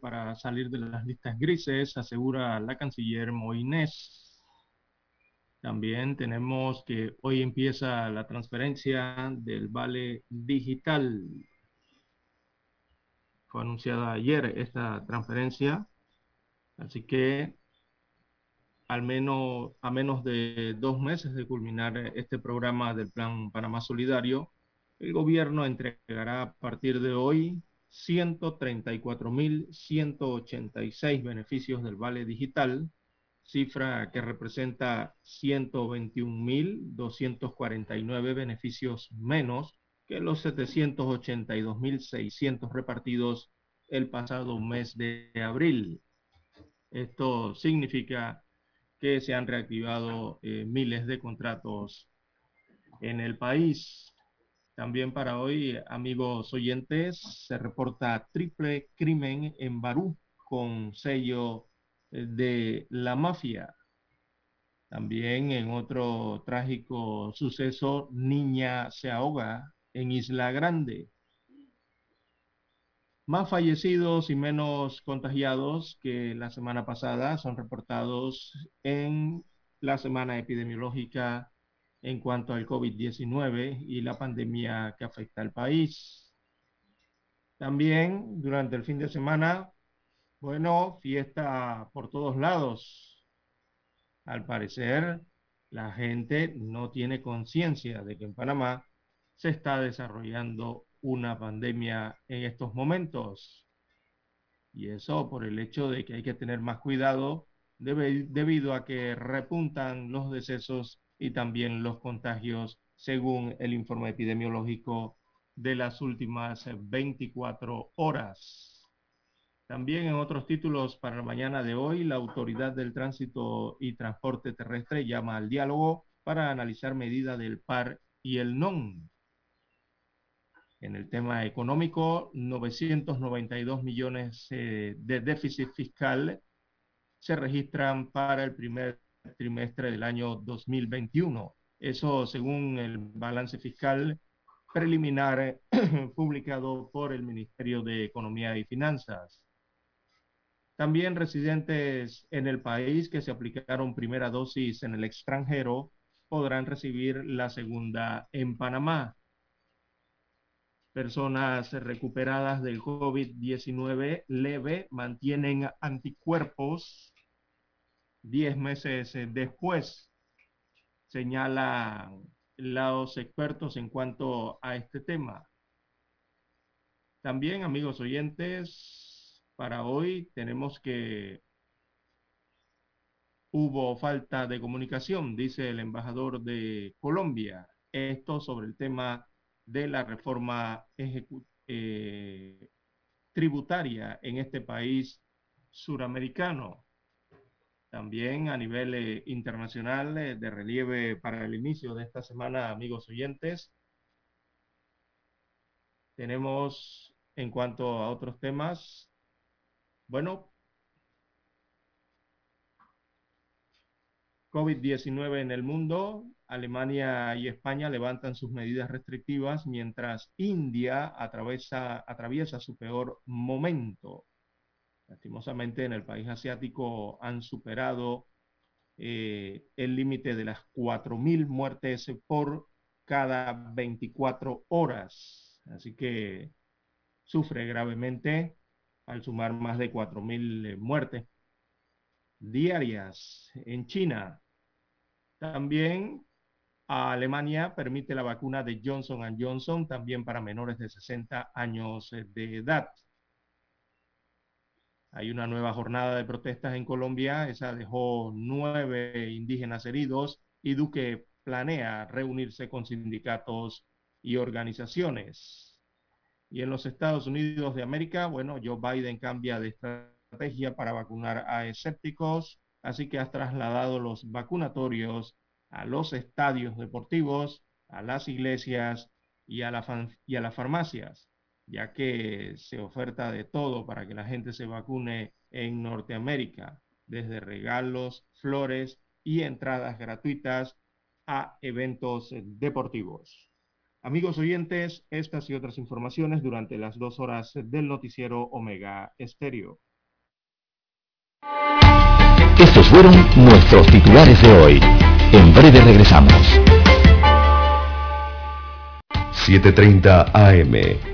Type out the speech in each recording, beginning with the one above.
Para salir de las listas grises, asegura la canciller Moines. También tenemos que hoy empieza la transferencia del vale digital. Fue anunciada ayer esta transferencia, así que al menos a menos de dos meses de culminar este programa del Plan Panamá Solidario, el gobierno entregará a partir de hoy 134.186 beneficios del Vale Digital, cifra que representa 121.249 beneficios menos que los 782.600 repartidos el pasado mes de abril. Esto significa que se han reactivado eh, miles de contratos en el país. También para hoy, amigos oyentes, se reporta triple crimen en Barú con sello eh, de la mafia. También en otro trágico suceso, niña se ahoga en Isla Grande. Más fallecidos y menos contagiados que la semana pasada son reportados en la semana epidemiológica en cuanto al COVID-19 y la pandemia que afecta al país. También durante el fin de semana, bueno, fiesta por todos lados. Al parecer, la gente no tiene conciencia de que en Panamá se está desarrollando una pandemia en estos momentos. Y eso por el hecho de que hay que tener más cuidado debido a que repuntan los decesos y también los contagios según el informe epidemiológico de las últimas 24 horas. También en otros títulos para la mañana de hoy, la Autoridad del Tránsito y Transporte Terrestre llama al diálogo para analizar medidas del PAR y el NON. En el tema económico, 992 millones eh, de déficit fiscal se registran para el primer trimestre del año 2021. Eso según el balance fiscal preliminar publicado por el Ministerio de Economía y Finanzas. También residentes en el país que se aplicaron primera dosis en el extranjero podrán recibir la segunda en Panamá. Personas recuperadas del COVID-19 leve mantienen anticuerpos diez meses eh, después, señalan los expertos en cuanto a este tema. También, amigos oyentes, para hoy tenemos que hubo falta de comunicación, dice el embajador de Colombia. Esto sobre el tema de la reforma eh, tributaria en este país suramericano. También a nivel eh, internacional eh, de relieve para el inicio de esta semana, amigos oyentes, tenemos en cuanto a otros temas, bueno, COVID-19 en el mundo, Alemania y España levantan sus medidas restrictivas mientras India atraviesa, atraviesa su peor momento. Lastimosamente en el país asiático han superado eh, el límite de las 4.000 muertes por cada 24 horas. Así que sufre gravemente al sumar más de 4.000 eh, muertes diarias en China. También Alemania permite la vacuna de Johnson Johnson también para menores de 60 años de edad. Hay una nueva jornada de protestas en Colombia. Esa dejó nueve indígenas heridos y Duque planea reunirse con sindicatos y organizaciones. Y en los Estados Unidos de América, bueno, Joe Biden cambia de estrategia para vacunar a escépticos, así que ha trasladado los vacunatorios a los estadios deportivos, a las iglesias y a, y a las farmacias, ya que se oferta de todo para que la gente se vacune en Norteamérica, desde regalos, flores y entradas gratuitas a eventos deportivos. Amigos oyentes, estas y otras informaciones durante las dos horas del noticiero Omega Estéreo. Estos fueron nuestros titulares de hoy. En breve regresamos. 7.30 AM.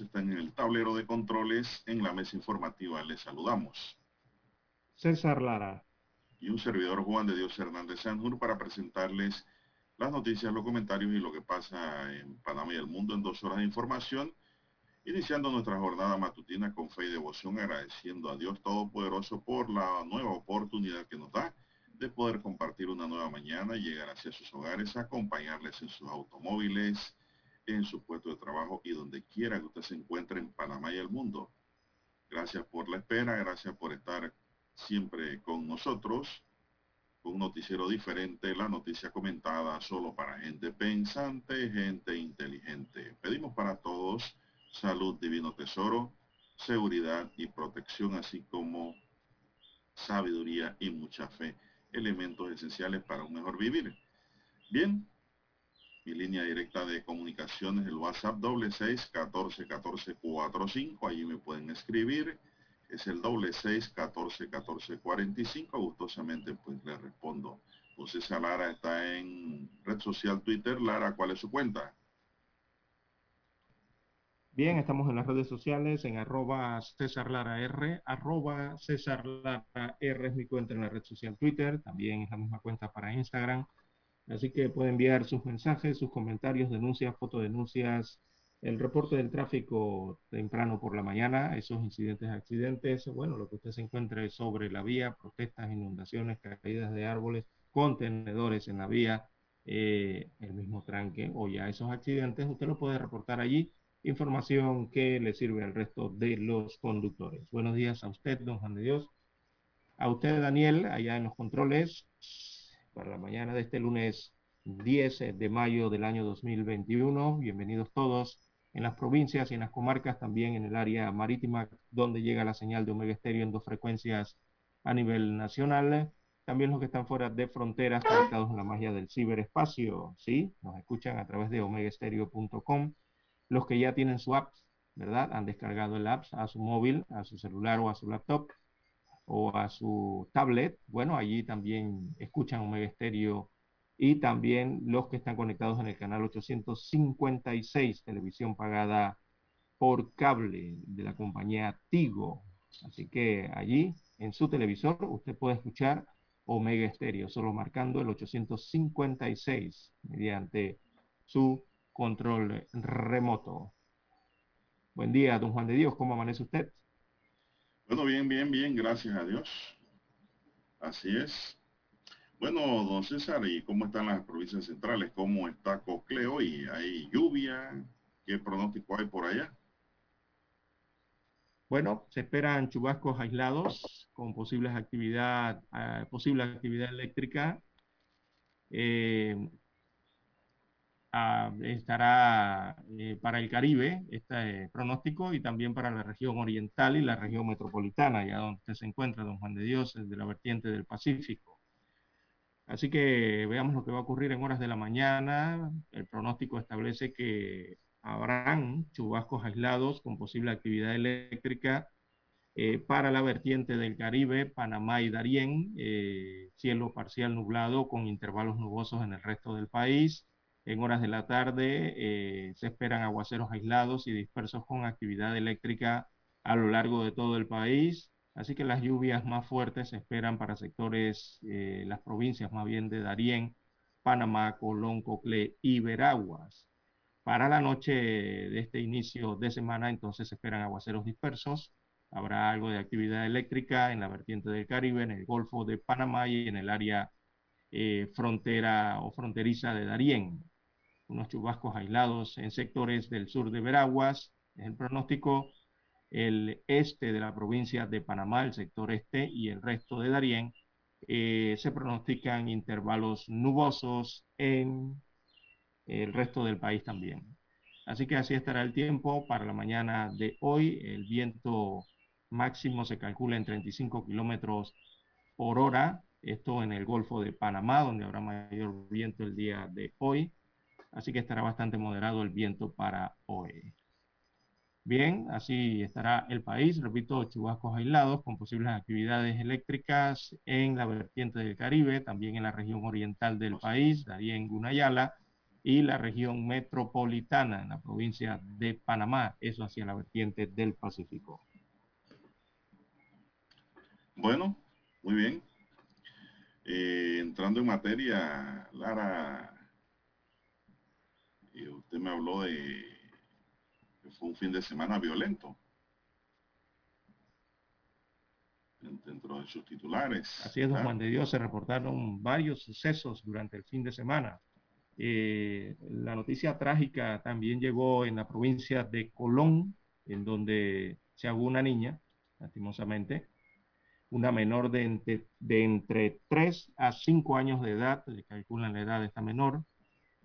Están en el tablero de controles en la mesa informativa. Les saludamos. César Lara. Y un servidor Juan de Dios Hernández Sanjur para presentarles las noticias, los comentarios y lo que pasa en Panamá y el mundo en dos horas de información. Iniciando nuestra jornada matutina con fe y devoción, agradeciendo a Dios Todopoderoso por la nueva oportunidad que nos da de poder compartir una nueva mañana, llegar hacia sus hogares, acompañarles en sus automóviles, en su puesto de trabajo y donde quiera que usted se encuentre en Panamá y el mundo. Gracias por la espera, gracias por estar siempre con nosotros. Un noticiero diferente, la noticia comentada solo para gente pensante, gente inteligente. Pedimos para todos salud, divino tesoro, seguridad y protección, así como sabiduría y mucha fe, elementos esenciales para un mejor vivir. Bien, mi línea directa de comunicaciones, el WhatsApp doble seis catorce catorce cuatro cinco. Allí me pueden escribir. Es el doble seis catorce catorce cuarenta y cinco. Gustosamente pues le respondo. Entonces Lara está en red social Twitter. Lara, ¿cuál es su cuenta? Bien, estamos en las redes sociales, en arroba César Lara R, arroba César Lara R es mi cuenta en la red social Twitter, también es la misma cuenta para Instagram, Así que puede enviar sus mensajes, sus comentarios, denuncias, fotodenuncias, el reporte del tráfico temprano por la mañana, esos incidentes, accidentes, bueno, lo que usted se encuentre sobre la vía, protestas, inundaciones, caídas de árboles, contenedores en la vía, eh, el mismo tranque o ya esos accidentes, usted lo puede reportar allí. Información que le sirve al resto de los conductores. Buenos días a usted, don Juan de Dios. A usted, Daniel, allá en los controles para la mañana de este lunes 10 de mayo del año 2021. Bienvenidos todos en las provincias y en las comarcas, también en el área marítima, donde llega la señal de Omega Estéreo en dos frecuencias a nivel nacional. También los que están fuera de fronteras, conectados en la magia del ciberespacio, ¿sí? Nos escuchan a través de omegaestereo.com. Los que ya tienen su app, ¿verdad? Han descargado el app a su móvil, a su celular o a su laptop o a su tablet, bueno, allí también escuchan Omega Estéreo y también los que están conectados en el canal 856, televisión pagada por cable de la compañía Tigo. Así que allí en su televisor usted puede escuchar Omega Estéreo, solo marcando el 856 mediante su control remoto. Buen día, don Juan de Dios, ¿cómo amanece usted? Bueno, bien, bien, bien, gracias a Dios. Así es. Bueno, don César, ¿y cómo están las provincias centrales? ¿Cómo está Cocleo? ¿Y hay lluvia? ¿Qué pronóstico hay por allá? Bueno, se esperan chubascos aislados con posibles actividad, uh, posible actividad eléctrica. Eh, uh, estará eh, para el Caribe este pronóstico y también para la región oriental y la región metropolitana, allá donde se encuentra don Juan de Dios, de la vertiente del Pacífico. Así que veamos lo que va a ocurrir en horas de la mañana. El pronóstico establece que habrán chubascos aislados con posible actividad eléctrica eh, para la vertiente del Caribe, Panamá y Darién, eh, cielo parcial nublado con intervalos nubosos en el resto del país. En horas de la tarde eh, se esperan aguaceros aislados y dispersos con actividad eléctrica a lo largo de todo el país. Así que las lluvias más fuertes se esperan para sectores, eh, las provincias más bien de Darién, Panamá, Colón, Coclé y Veraguas. Para la noche de este inicio de semana, entonces se esperan aguaceros dispersos. Habrá algo de actividad eléctrica en la vertiente del Caribe, en el Golfo de Panamá y en el área eh, frontera o fronteriza de Darién. Unos chubascos aislados en sectores del sur de Veraguas. Es el pronóstico el este de la provincia de Panamá, el sector este y el resto de Darién, eh, se pronostican intervalos nubosos en el resto del país también. Así que así estará el tiempo para la mañana de hoy. El viento máximo se calcula en 35 kilómetros por hora. Esto en el Golfo de Panamá, donde habrá mayor viento el día de hoy. Así que estará bastante moderado el viento para hoy. Bien, así estará el país, repito, chubascos aislados con posibles actividades eléctricas en la vertiente del Caribe, también en la región oriental del país, daría en Gunayala, y la región metropolitana, en la provincia de Panamá, eso hacia la vertiente del Pacífico. Bueno, muy bien. Eh, entrando en materia, Lara, eh, usted me habló de fue un fin de semana violento. Dentro de sus titulares. Así es, don. Juan de Dios, se reportaron varios sucesos durante el fin de semana. Eh, la noticia trágica también llegó en la provincia de Colón, en donde se ahogó una niña, lastimosamente, una menor de entre, de entre 3 a 5 años de edad, calculan la edad de esta menor,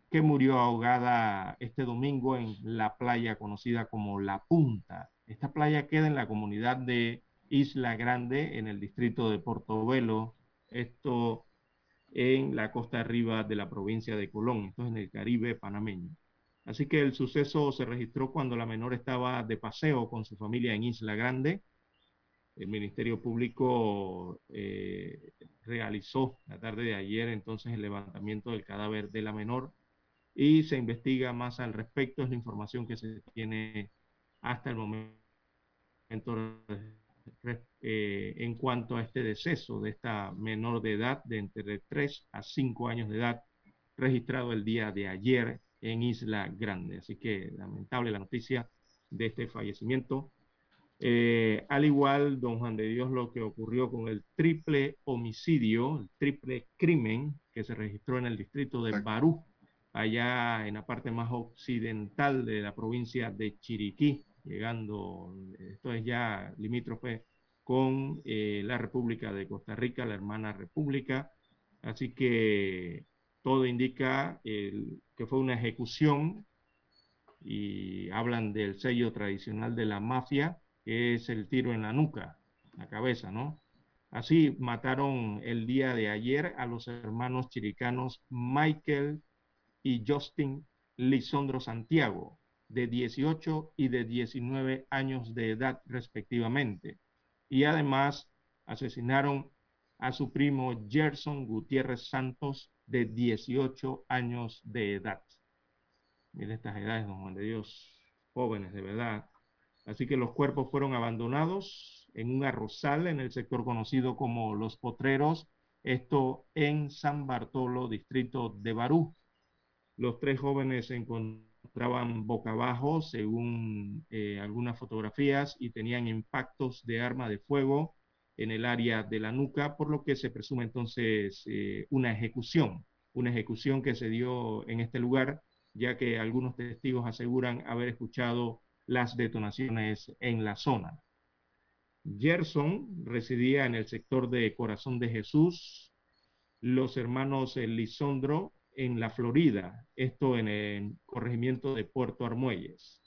que murió ahogada este domingo en la playa conocida como La Punta. Esta playa queda en la comunidad de Isla Grande, en el distrito de Portobelo, esto en la costa arriba de la provincia de Colón, esto es en el Caribe panameño. Así que el suceso se registró cuando la menor estaba de paseo con su familia en Isla Grande. El Ministerio Público eh, realizó la tarde de ayer entonces el levantamiento del cadáver de la menor y se investiga más al respecto. Es la información que se tiene hasta el momento eh, en cuanto a este deceso de esta menor de edad de entre 3 a 5 años de edad registrado el día de ayer en Isla Grande. Así que lamentable la noticia de este fallecimiento. Eh, al igual, don Juan de Dios, lo que ocurrió con el triple homicidio, el triple crimen que se registró en el distrito de Barú, allá en la parte más occidental de la provincia de Chiriquí, llegando, esto es ya limítrofe con eh, la República de Costa Rica, la hermana República, así que todo indica que fue una ejecución y hablan del sello tradicional de la mafia, que es el tiro en la nuca, la cabeza, ¿no? Así mataron el día de ayer a los hermanos chiricanos Michael y Justin Lisondro Santiago, de 18 y de 19 años de edad respectivamente. Y además asesinaron a su primo Gerson Gutiérrez Santos, de 18 años de edad. Mire estas edades, don Juan de Dios, jóvenes de verdad. Así que los cuerpos fueron abandonados en un arrozal en el sector conocido como Los Potreros, esto en San Bartolo, distrito de Barú. Los tres jóvenes se encontraban boca abajo, según eh, algunas fotografías, y tenían impactos de arma de fuego en el área de la nuca, por lo que se presume entonces eh, una ejecución, una ejecución que se dio en este lugar, ya que algunos testigos aseguran haber escuchado las detonaciones en la zona. Gerson residía en el sector de Corazón de Jesús, los hermanos Lisondro en la Florida, esto en el corregimiento de Puerto Armuelles.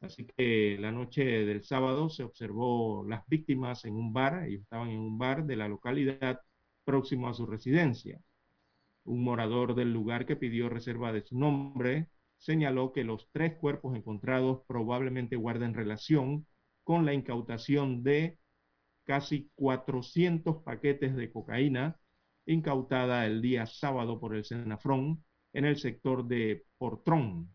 Así que la noche del sábado se observó las víctimas en un bar, ellos estaban en un bar de la localidad próximo a su residencia. Un morador del lugar que pidió reserva de su nombre señaló que los tres cuerpos encontrados probablemente guarden relación con la incautación de casi 400 paquetes de cocaína incautada el día sábado por el Senafrón en el sector de Portrón,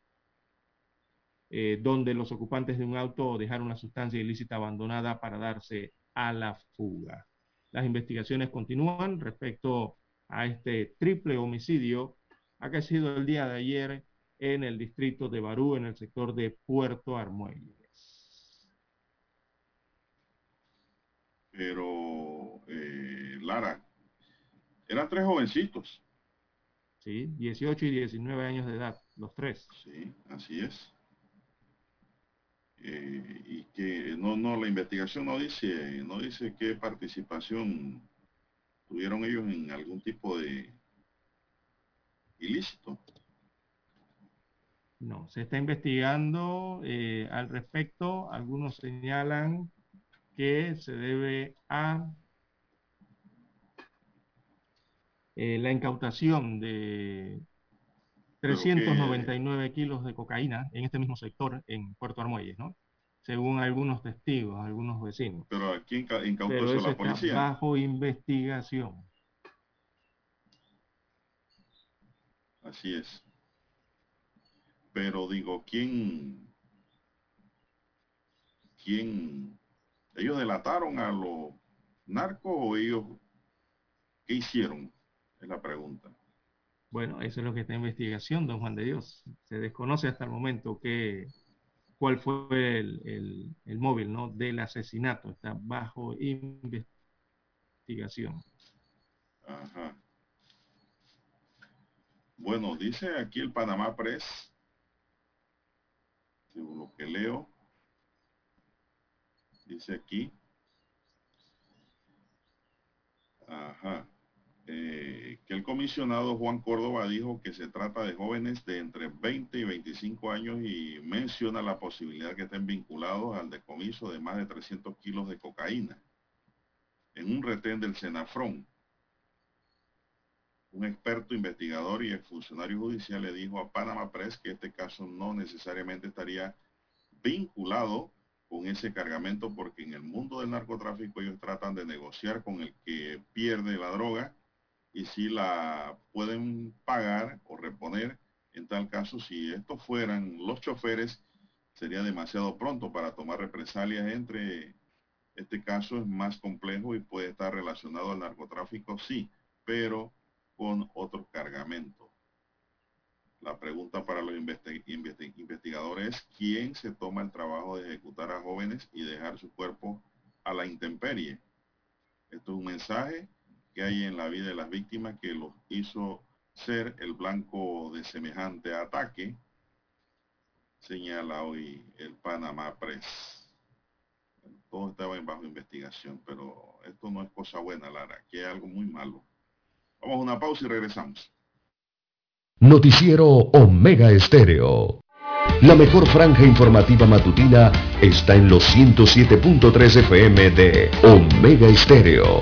eh, donde los ocupantes de un auto dejaron una sustancia ilícita abandonada para darse a la fuga. Las investigaciones continúan respecto a este triple homicidio sido el día de ayer en el distrito de Barú, en el sector de Puerto Armuelles. Pero, eh, Lara, eran tres jovencitos. Sí, 18 y 19 años de edad, los tres. Sí, así es. Eh, y que no, no, la investigación no dice, no dice qué participación tuvieron ellos en algún tipo de ilícito. No, se está investigando eh, al respecto. Algunos señalan que se debe a Eh, la incautación de 399 kilos de cocaína en este mismo sector en Puerto Armuelles, ¿no? Según algunos testigos, algunos vecinos. Pero aquí incautó eso la policía. bajo investigación. Así es. Pero digo, ¿quién? ¿Quién? ¿Ellos delataron a los narcos o ellos qué hicieron? Es la pregunta. Bueno, eso es lo que está en investigación, don Juan de Dios. Se desconoce hasta el momento que, cuál fue el, móvil ¿no? del asesinato. Está bajo investigación. Ajá. Bueno, dice aquí el Panamá Press, según lo que leo, dice aquí, ajá, eh, que el comisionado Juan Córdoba dijo que se trata de jóvenes de entre 20 y 25 años y menciona la posibilidad que estén vinculados al decomiso de más de 300 kilos de cocaína en un retén del Senafrón. Un experto investigador y exfuncionario judicial le dijo a Panama Press que este caso no necesariamente estaría vinculado con ese cargamento porque en el mundo del narcotráfico ellos tratan de negociar con el que pierde la droga y si la pueden pagar o reponer. En tal caso, si estos fueran los choferes, sería demasiado pronto para tomar represalias entre este caso es más complejo y puede estar relacionado al narcotráfico, sí, pero con otros cargamentos. La pregunta para los investigadores es quién se toma el trabajo de ejecutar a jóvenes y dejar su cuerpo a la intemperie. Esto es un mensaje que hay en la vida de las víctimas que los hizo ser el blanco de semejante ataque, señala hoy el Panamá Press. Todo estaba en bajo investigación, pero esto no es cosa buena, Lara, que es algo muy malo. Vamos a una pausa y regresamos. Noticiero Omega Estéreo. La mejor franja informativa matutina está en los 107.3 FM de Omega Estéreo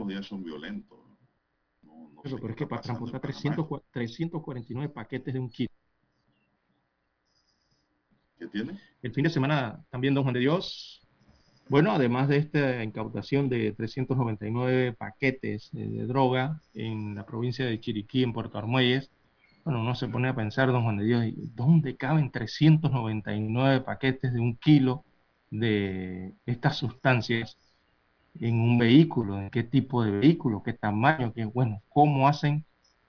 Los días son violentos. No, no pero es que para transportar Panamá. 300 349 paquetes de un kilo. ¿Qué tiene? El fin de semana también, don Juan de Dios. Bueno, además de esta incautación de 399 paquetes eh, de droga en la provincia de Chiriquí, en Puerto Armuelles, bueno, uno se pone a pensar, don Juan de Dios, ¿y ¿dónde caben 399 paquetes de un kilo de estas sustancias en un vehículo? ¿En qué tipo de vehículo? ¿Qué tamaño? ¿Qué, bueno, cómo hacen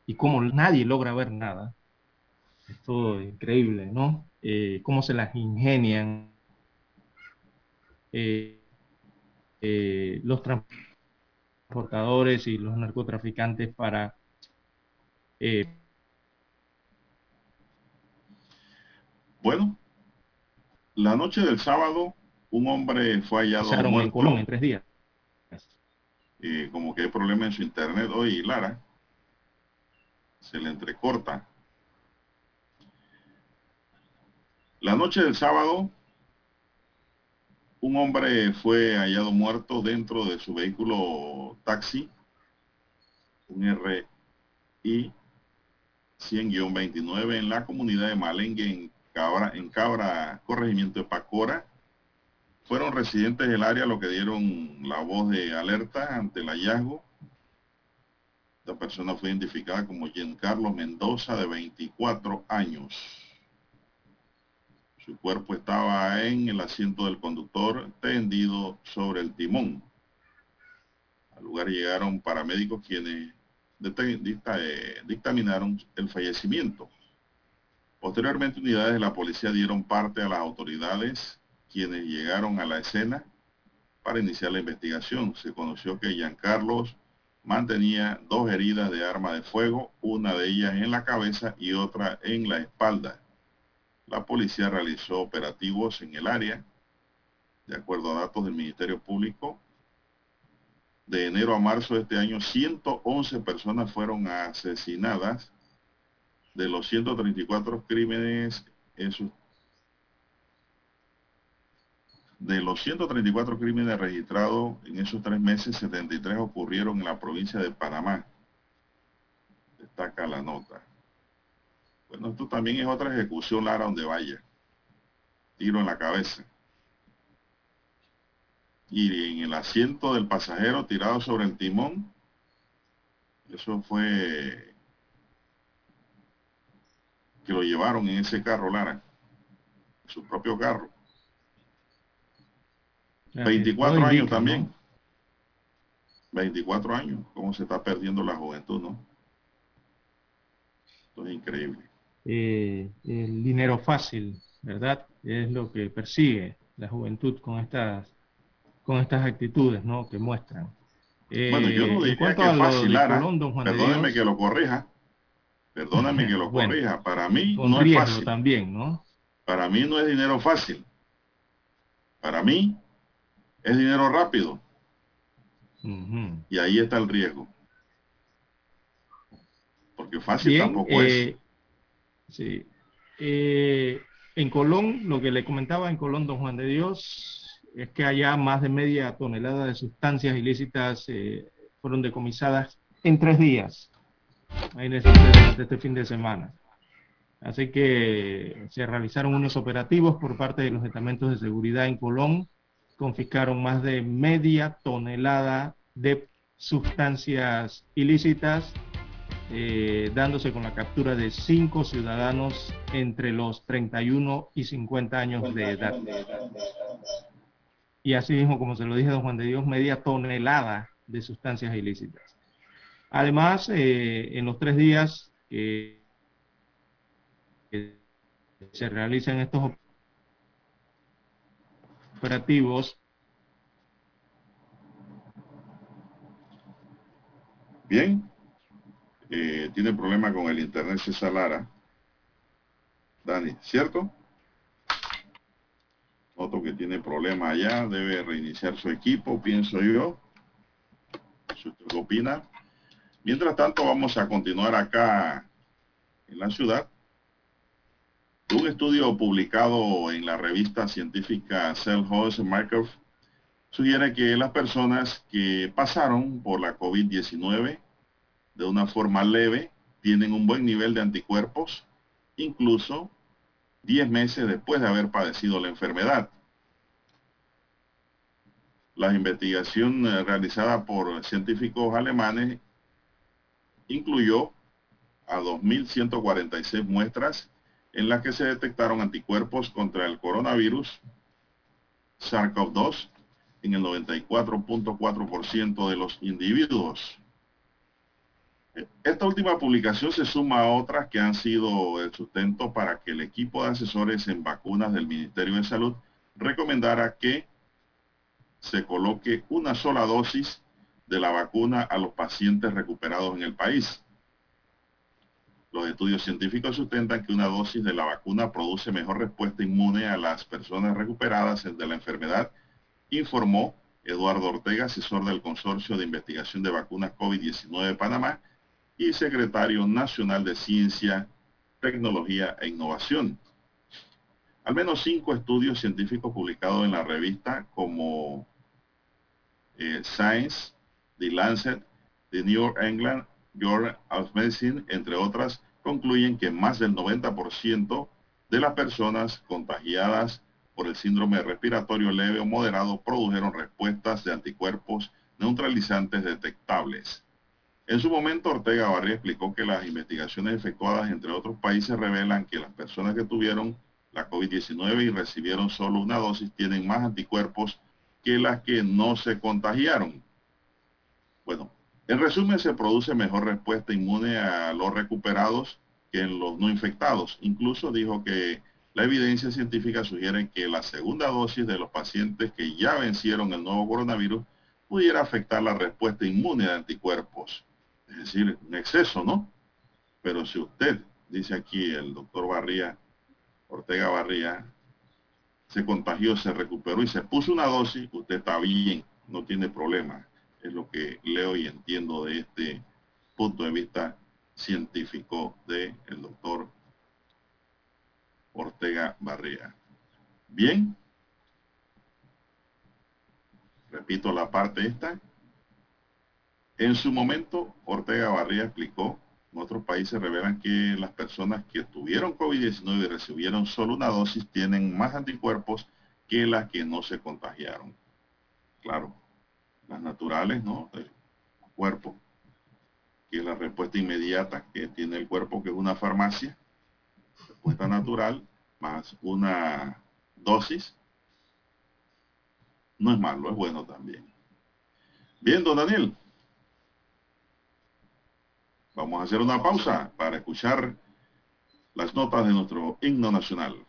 y cómo nadie logra ver nada? Esto es increíble, ¿no? Eh, cómo se las ingenian eh, eh, los transportadores y los narcotraficantes para eh, Bueno, la noche del sábado, un hombre fue hallado en muerto. Colón en tres días. Eh, como que hay problema en su internet hoy, Lara. Se le entrecorta. La noche del sábado, un hombre fue hallado muerto dentro de su vehículo taxi, un RI 100-29 en la comunidad de Malengue, en Cabra, en Cabra, corregimiento de Pacora. Fueron residentes del área los que dieron la voz de alerta ante el hallazgo. Esta persona fue identificada como Giancarlo Mendoza, de 24 años. Su cuerpo estaba en el asiento del conductor, tendido sobre el timón. Al lugar llegaron paramédicos quienes eh, dictaminaron el fallecimiento. Posteriormente, unidades de la policía dieron parte a las autoridades quienes llegaron a la escena para iniciar la investigación. Se conoció que Giancarlos mantenía dos heridas de arma de fuego, una de ellas en la cabeza y otra en la espalda. La policía realizó operativos en el área. De acuerdo a datos del Ministerio Público, de enero a marzo de este año, 111 personas fueron asesinadas. De los 134 crímenes, esos de los 134 crímenes registrados en esos tres meses, 73 ocurrieron en la provincia de Panamá. Destaca la nota. Bueno, esto también es otra ejecución, Lara, donde vaya. Tiro en la cabeza. Y en el asiento del pasajero tirado sobre el timón, eso fue que lo llevaron en ese carro, Lara. Su propio carro. 24 Todo años indica, también. ¿no? 24 años. ¿Cómo se está perdiendo la juventud, no? Esto es increíble. Eh, el dinero fácil, ¿verdad? Es lo que persigue la juventud con estas, con estas actitudes, ¿no? Que muestran. Bueno, yo no Eh, diría que fácil, Lara. Colón, Perdóneme Dios, que lo corrija. Perdóname que lo Bueno, corrija. Para mí con no es fácil. también, ¿no? Para mí no es dinero fácil. Para mí, es dinero rápido. Y ahí está el riesgo. Porque fácil tampoco es. Eh, sí. Eh, en Colón, lo que le comentaba en Colón, don Juan de Dios, es que allá más de media tonelada de sustancias ilícitas eh, fueron decomisadas en tres días, en este, este fin de semana. Así que se realizaron unos operativos por parte de los estamentos de seguridad en Colón, confiscaron más de media tonelada de sustancias ilícitas eh, dándose con la captura de cinco ciudadanos entre los 31 y 50 años de edad. Y así mismo, como se lo dije don Juan de Dios, media tonelada de sustancias ilícitas. Además, eh, en los tres días que se realizan estos operativos, Bien, tiene problema con el internet César Lara. Dani, ¿cierto? Otro que tiene problema allá, debe reiniciar su equipo, pienso yo. ¿Qué opina? Mientras tanto, vamos a continuar acá en la ciudad. Un estudio publicado en la revista científica Cell Host Markov sugiere que las personas que pasaron por la COVID-19 de una forma leve, tienen un buen nivel de anticuerpos, incluso 10 meses después de haber padecido la enfermedad. La investigación eh, realizada por científicos alemanes incluyó a 2.146 muestras en las que se detectaron anticuerpos contra el coronavirus SARS-CoV-2 en el 94.4% de los individuos. Esta última publicación se suma a otras que han sido el sustento para que el equipo de asesores en vacunas del Ministerio de Salud recomendara que se coloque una sola dosis de la vacuna a los pacientes recuperados en el país. Los estudios científicos sustentan que una dosis de la vacuna produce mejor respuesta inmune a las personas recuperadas de la enfermedad, informó Eduardo Ortega, asesor del Consorcio de Investigación de Vacunas COVID-19 de Panamá, y secretario nacional de Ciencia, Tecnología e Innovación. Al menos cinco estudios científicos publicados en la revista como eh, Science, The Lancet, The New England Journal of Medicine, entre otras, concluyen que más del 90% de las personas contagiadas por el síndrome respiratorio leve o moderado produjeron respuestas de anticuerpos neutralizantes detectables. En su momento, Ortega Barría explicó que las investigaciones efectuadas entre otros países revelan que las personas que tuvieron la COVID-19 y recibieron solo una dosis tienen más anticuerpos que las que no se contagiaron. Bueno, en resumen, se produce mejor respuesta inmune a los recuperados que en los no infectados. Incluso dijo que la evidencia científica sugiere que la segunda dosis de los pacientes que ya vencieron el nuevo coronavirus pudiera afectar la respuesta inmune de anticuerpos es decir, un exceso, ¿no? Pero si usted, dice aquí el doctor Barría, Ortega Barría, se contagió, se recuperó y se puso una dosis, usted está bien, no tiene problema. Es lo que leo y entiendo de este punto de vista científico del el doctor Ortega Barría. Bien. Repito la parte esta. En su momento, Ortega Barría explicó, en otros países revelan que las personas que tuvieron COVID-19 y recibieron solo una dosis tienen más anticuerpos que las que no se contagiaron. Claro, las naturales, ¿no? El cuerpo, que es la respuesta inmediata que tiene el cuerpo, que es una farmacia, respuesta natural, más una dosis, no es malo, es bueno también. Bien, don Daniel. Vamos a hacer una pausa para escuchar las notas de nuestro himno nacional.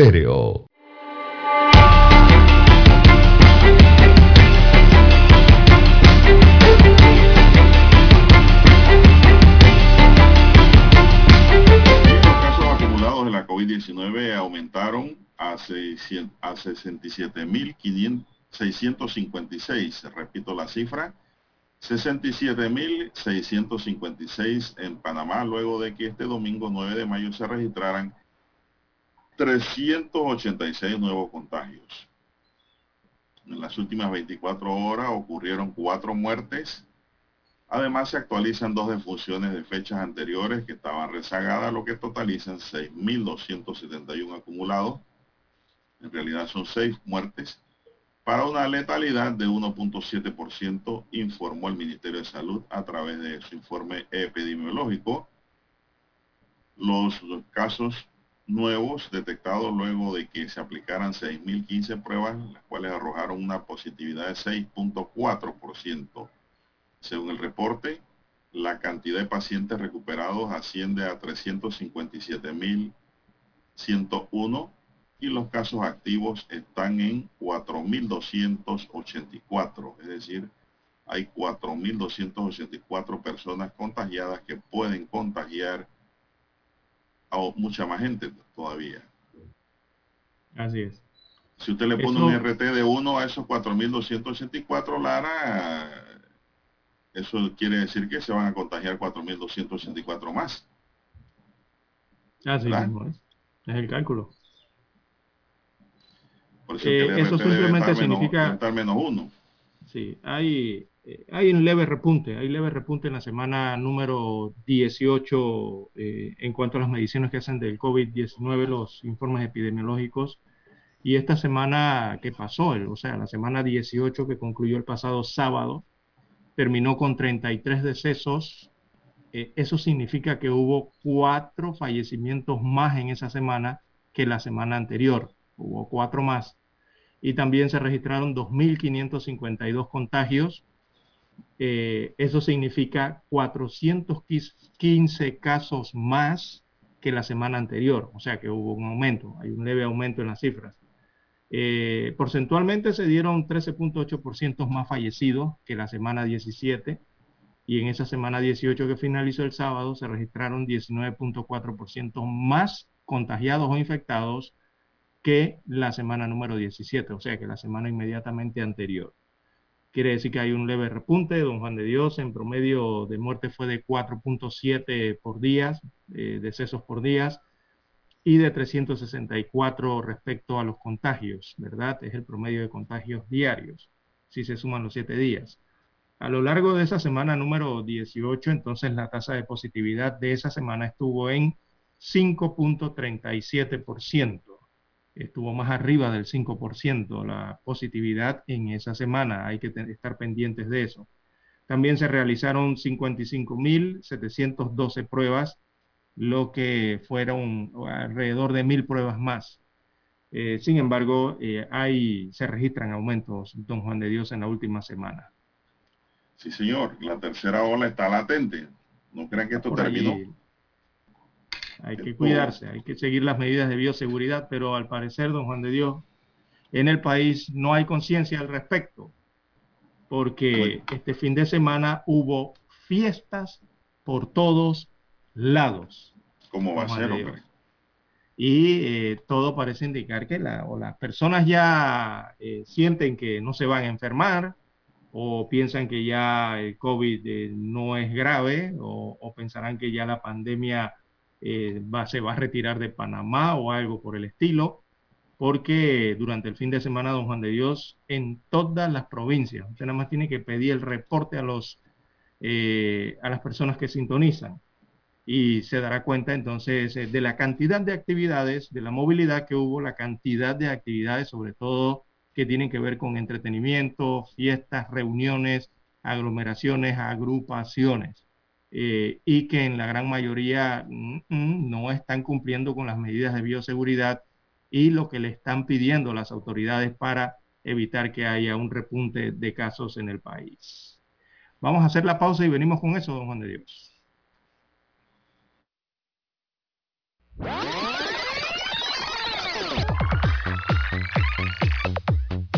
Estéreo. La COVID-19 aumentaron a 600 a 67.656. Repito la cifra. 67.656 en Panamá, luego de que este domingo 9 de mayo se registraran 386 nuevos contagios. En las últimas 24 horas ocurrieron cuatro muertes. Además se actualizan dos defunciones de fechas anteriores que estaban rezagadas, lo que totalizan 6.271 acumulados. En realidad son seis muertes para una letalidad de 1.7%, informó el Ministerio de Salud a través de su informe epidemiológico. Los casos nuevos detectados luego de que se aplicaran 6.015 pruebas, las cuales arrojaron una positividad de 6.4%. Según el reporte, la cantidad de pacientes recuperados asciende a 357.101 y los casos activos están en 4.284, es decir, hay 4.284 personas contagiadas que pueden contagiar a mucha más gente todavía. Así es. Si usted le pone Eso- un RT de 1 a esos 4.284, Lara, eso quiere decir que se van a contagiar 4.284 más. Así mismo es. Es el cálculo. Por eso, Eh, el eso RT debe simplemente estar menos- significa- debe estar menos 1. Sí, hay, eh, hay un leve repunte, hay leve repunte en la semana número 18 eh, en cuanto a las mediciones que hacen del COVID-19, los informes epidemiológicos. Y esta semana que pasó, o sea, la semana 18 que concluyó el pasado sábado, terminó con 33 decesos. Eh, eso significa que hubo cuatro fallecimientos más en esa semana que la semana anterior. Hubo cuatro más y también se registraron 2.552 contagios. Eh, eso significa 415 casos más que la semana anterior, o sea que hubo un aumento, hay un leve aumento en las cifras. Eh, porcentualmente se dieron 13.8% más fallecidos que la semana 17 y en esa semana 18 que finalizó el sábado se registraron 19.4% más contagiados o infectados que la semana número 17, o sea que la semana inmediatamente anterior. Quiere decir que hay un leve repunte. Don Juan de Dios, en promedio de muerte fue de 4.7 por día, eh, decesos por día, y de 364 respecto a los contagios, ¿verdad? Es el promedio de contagios diarios. si se suman los siete días. A lo largo de esa semana número 18, entonces la tasa de positividad de esa semana estuvo en 5.37%. Estuvo más arriba del 5% la positividad en esa semana. Hay que estar pendientes de eso. También se realizaron 55.712 pruebas, lo que fueron alrededor de mil pruebas más. Eh, sin embargo, eh, hay, se registran aumentos, don Juan de Dios, en la última semana. Sí, señor, la tercera ola está latente. No crean que esto terminó. Hay que cuidarse, hay que seguir las medidas de bioseguridad, pero al parecer, don Juan de Dios, en el país no hay conciencia al respecto porque este fin de semana hubo fiestas por todos lados. ¿Cómo va a ser, hombre? Y eh, todo parece indicar que la, o las personas ya eh, sienten que no se van a enfermar o piensan que ya el COVID eh, no es grave o, o, pensarán que ya la pandemia va, se va a retirar de Panamá o algo por el estilo porque durante el fin de semana, don Juan de Dios, en todas las provincias, usted nada más tiene que pedir el reporte a, los, eh, a las personas que sintonizan y se dará cuenta entonces eh, de la cantidad de actividades, de la movilidad que hubo, la cantidad de actividades, sobre todo que tienen que ver con entretenimiento, fiestas, reuniones, aglomeraciones, agrupaciones, eh, y que en la gran mayoría mm, mm, no están cumpliendo con las medidas de bioseguridad y lo que le están pidiendo las autoridades para evitar que haya un repunte de casos en el país. Vamos a hacer la pausa y venimos con eso, don Juan de Dios.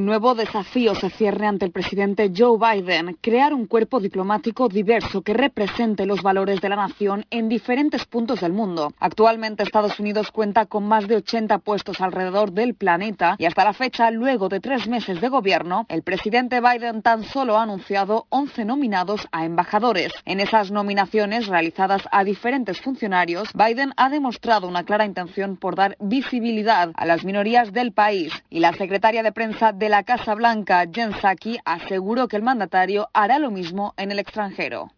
Un nuevo desafío se cierre ante el presidente Joe Biden, crear un cuerpo diplomático diverso que represente los valores de la nación en diferentes puntos del mundo. Actualmente Estados Unidos cuenta con más de 80 puestos alrededor del planeta y hasta la fecha, luego de tres meses de gobierno, el presidente Biden tan solo ha anunciado 11 nominados a embajadores. En esas nominaciones realizadas a diferentes funcionarios, Biden ha demostrado una clara intención por dar visibilidad a las minorías del país y la secretaria de prensa de la Casa Blanca, Jen Psaki, aseguró que el mandatario hará lo mismo en el extranjero.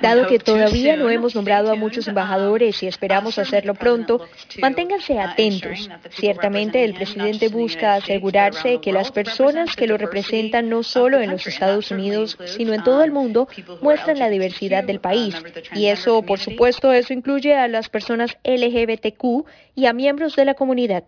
Dado que todavía no hemos nombrado a muchos embajadores y esperamos hacerlo pronto, manténganse atentos. Ciertamente el presidente busca asegurarse que las personas que lo representan no solo en los Estados Unidos, sino en todo el mundo, muestran la diversidad del país. Y eso, por supuesto, eso incluye a las personas LGBTQ y a miembros de la comunidad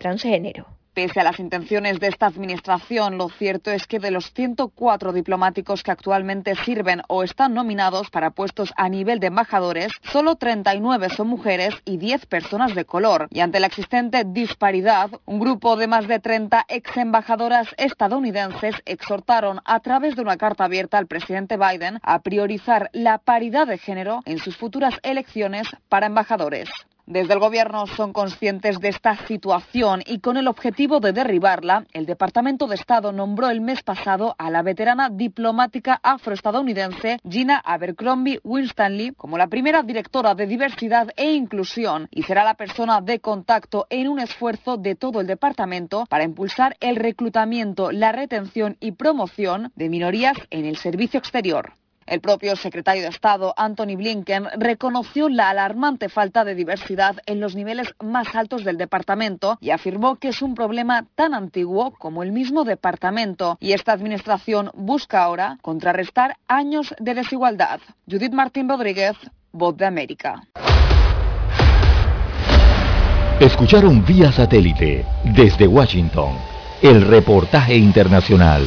Pese a las intenciones de esta administración, lo cierto es que de los 104 diplomáticos que actualmente sirven o están nominados para puestos a nivel de embajadores, solo 39 son mujeres y 10 personas de color. Y ante la existente disparidad, un grupo de más de 30 ex embajadoras estadounidenses exhortaron a través de una carta abierta al presidente Biden a priorizar la paridad de género en sus futuras elecciones para embajadores. Desde el Gobierno son conscientes de esta situación y con el objetivo de derribarla, el Departamento de Estado nombró el mes pasado a la veterana diplomática afroestadounidense Gina Abercrombie Winstanley como la primera directora de diversidad e inclusión y será la persona de contacto en un esfuerzo de todo el departamento para impulsar el reclutamiento, la retención y promoción de minorías en el servicio exterior. El propio secretario de Estado, Anthony Blinken, reconoció la alarmante falta de diversidad en los niveles más altos del departamento y afirmó que es un problema tan antiguo como el mismo departamento y esta administración busca ahora contrarrestar años de desigualdad. Judith Martín Rodríguez, Voz de América. Escucharon vía satélite desde Washington el reportaje internacional.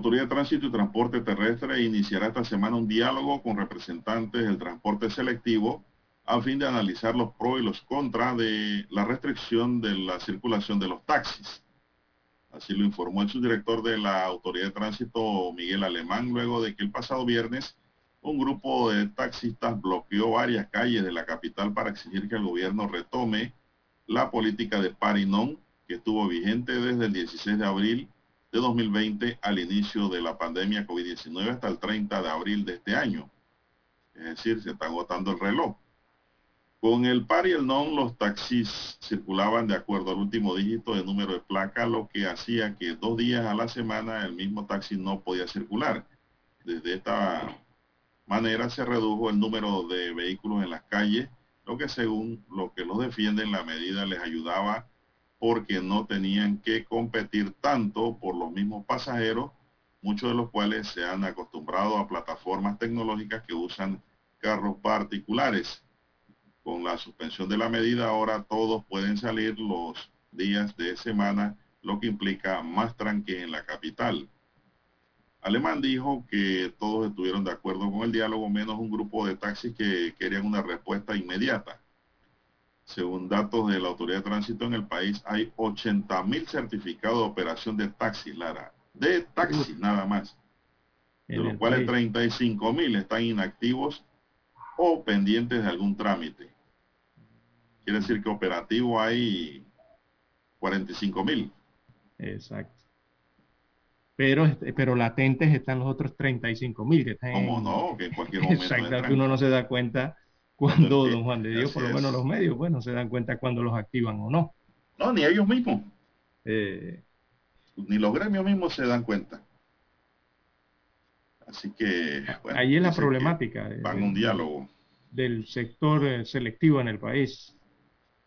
Autoridad de Tránsito y Transporte Terrestre iniciará esta semana un diálogo con representantes del transporte selectivo a fin de analizar los pros y los contras de la restricción de la circulación de los taxis. Así lo informó el subdirector de la Autoridad de Tránsito, Miguel Alemán, luego de que el pasado viernes un grupo de taxistas bloqueó varias calles de la capital para exigir que el gobierno retome la política de Parinón, que estuvo vigente desde el 16 de abril de 2020 al inicio de la pandemia COVID-19 hasta el 30 de abril de este año. Es decir, se está agotando el reloj. Con el par y el non, los taxis circulaban de acuerdo al último dígito de número de placa, lo que hacía que dos días a la semana el mismo taxi no podía circular. Desde esta manera se redujo el número de vehículos en las calles, lo que según lo que los defienden la medida les ayudaba porque no tenían que competir tanto por los mismos pasajeros, muchos de los cuales se han acostumbrado a plataformas tecnológicas que usan carros particulares. Con la suspensión de la medida ahora todos pueden salir los días de semana, lo que implica más tranque en la capital. Alemán dijo que todos estuvieron de acuerdo con el diálogo, menos un grupo de taxis que querían una respuesta inmediata. Según datos de la Autoridad de Tránsito en el país, hay 80 mil certificados de operación de taxi, Lara. De taxi nada más. De los cuales 35 mil están inactivos o pendientes de algún trámite. Quiere decir que operativo hay 45 mil. Exacto. Pero, este, pero latentes están los otros 35 mil que están. ¿Cómo no? Que en cualquier momento. Exacto, uno no se da cuenta cuando don Juan de Dios, por lo menos los medios, bueno, se dan cuenta cuando los activan o no. No, ni ellos mismos. Eh, ni los gremios mismos se dan cuenta. Así que, bueno, ahí es la problemática. Van un diálogo. Del sector eh, selectivo en el país.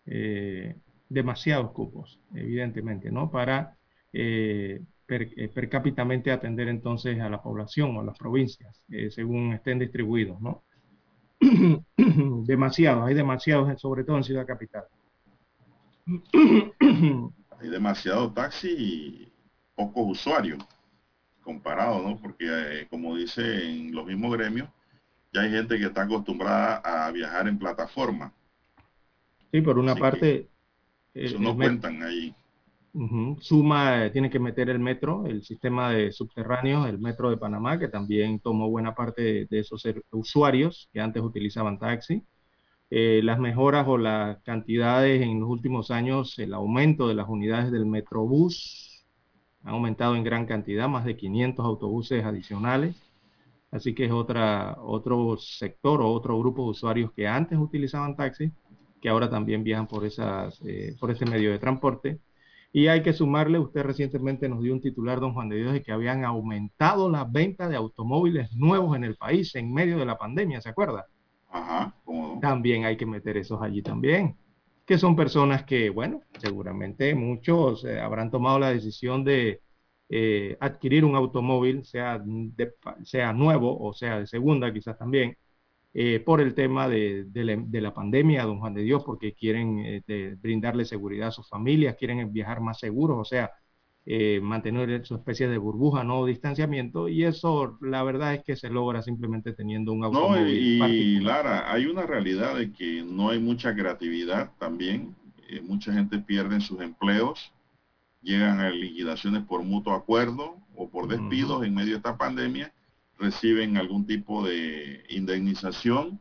Eh, demasiados cupos, evidentemente, ¿no? Para per, per atender entonces a la población o a las provincias, según estén distribuidos, ¿no? demasiados, hay demasiados, sobre todo en Ciudad Capital. hay demasiado taxi y pocos usuarios comparado, ¿no? Porque eh, como dice en los mismos gremios, ya hay gente que está acostumbrada a viajar en plataforma. Sí, por una parte... Eso no cuentan ahí. Suma, eh, tiene que meter el metro, el sistema de subterráneos, el metro de Panamá, que también tomó buena parte de, esos usuarios que antes utilizaban taxi. Eh, las mejoras o las cantidades en los últimos años, el aumento de las unidades del Metrobús ha aumentado en gran cantidad, más de 500 autobuses adicionales. Así que es otra, otro sector o otro grupo de usuarios que antes utilizaban taxi, que ahora también viajan por, esas, eh, por este medio de transporte. Y hay que sumarle, usted recientemente nos dio un titular, don Juan de Dios, de que habían aumentado las ventas de automóviles nuevos en el país en medio de la pandemia, ¿se acuerda? Ajá, También hay que meter esos allí también, que son personas que, bueno, seguramente muchos eh, habrán tomado la decisión de eh, adquirir un automóvil, sea, sea nuevo o sea de segunda quizás también, eh, por el tema de, la, pandemia, don Juan de Dios, porque quieren eh, brindarle seguridad a sus familias, quieren viajar más seguros, o sea, eh, mantener su especie de burbuja, no distanciamiento, y eso la verdad es que se logra simplemente teniendo un automóvil. No, y, Lara, hay una realidad de que no hay mucha creatividad también, eh, mucha gente pierde sus empleos, llegan a liquidaciones por mutuo acuerdo o por despidos en medio de esta pandemia, reciben algún tipo de indemnización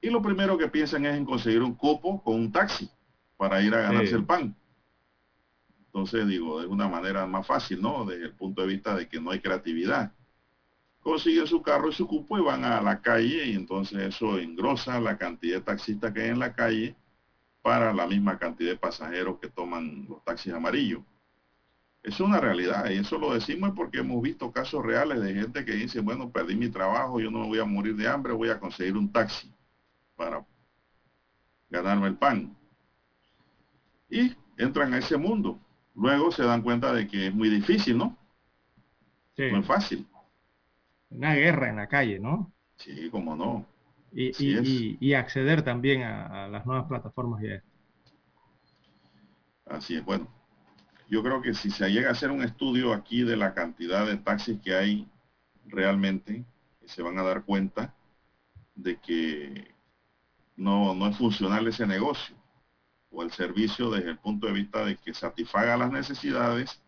y lo primero que piensan es en conseguir un cupo con un taxi para ir a ganarse el pan. Entonces, digo, de una manera más fácil, ¿no? Desde el punto de vista de que no hay creatividad. Consiguen su carro y su cupo y van a la calle y entonces eso engrosa la cantidad de taxistas que hay en la calle para la misma cantidad de pasajeros que toman los taxis amarillos. Es una realidad y eso lo decimos porque hemos visto casos reales de gente que dice, bueno, perdí mi trabajo, yo no me voy a morir de hambre, voy a conseguir un taxi para ganarme el pan. Y entran a ese mundo luego se dan cuenta de que es muy difícil, ¿no? Sí. No es fácil. Una guerra en la calle, ¿no? Sí, cómo no. Y, acceder también a, las nuevas plataformas ya. Así es, bueno. Yo creo que si se llega a hacer un estudio aquí de la cantidad de taxis que hay realmente, se van a dar cuenta de que no, no es funcional ese negocio o el servicio desde el punto de vista de que satisfaga las necesidades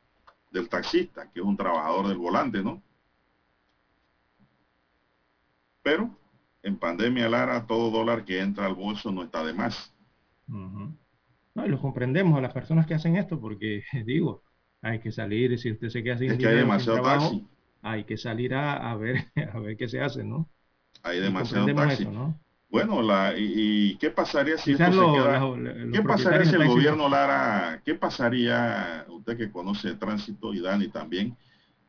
del taxista, que es un trabajador del volante, ¿no? Pero en pandemia, Lara, todo dólar que entra al bolso no está de más. No, y lo comprendemos a las personas que hacen esto, porque digo, hay que salir, si usted se queda sin es que hay demasiado taxi. hay que salir a, ver, a ver qué se hace, ¿no? Hay demasiado taxi. ¿no? Bueno, la, y, qué pasaría si esto se queda, ¿Qué pasaría si el gobierno Lara, qué pasaría, usted que conoce el tránsito y Dani también,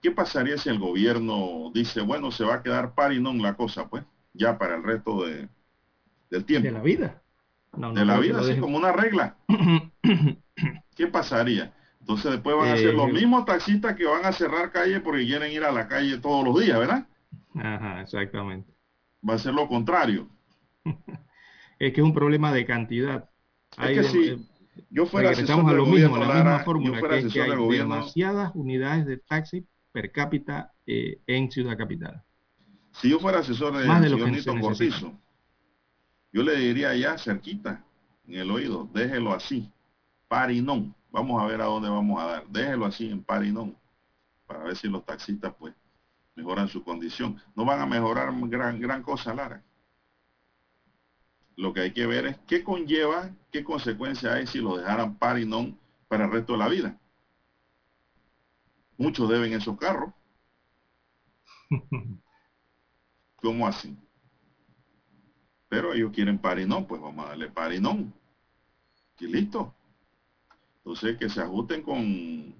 qué pasaría si el gobierno dice, bueno, se va a quedar par y no la cosa, pues, ya para el resto de, del tiempo? De la vida. De la vida, así como una regla. ¿Qué pasaría? Entonces después van a ser los eh, mismos taxistas que van a cerrar calle porque quieren ir a la calle todos los días, ¿verdad? Ajá, exactamente. Va a ser lo contrario es que es un problema de cantidad. Hay que si yo fuera asesor a lo mismo, la misma fórmula, que, hay demasiadas unidades de taxi per cápita eh, en Ciudad Capital. Si yo fuera asesor de, Más de Cortizo, yo le diría ya cerquita, en el oído, déjelo así, parinón. Vamos a ver a dónde vamos a dar. Déjelo así en parinón, para ver si los taxistas pues mejoran su condición. No van a mejorar gran, gran cosa, Lara. Lo que hay que ver es qué conlleva, qué consecuencia hay si lo dejaran par y non para el resto de la vida. Muchos deben esos carros. ¿Cómo así? Pero ellos quieren par y non, pues vamos a darle par y non. Y listo. Entonces que se ajusten con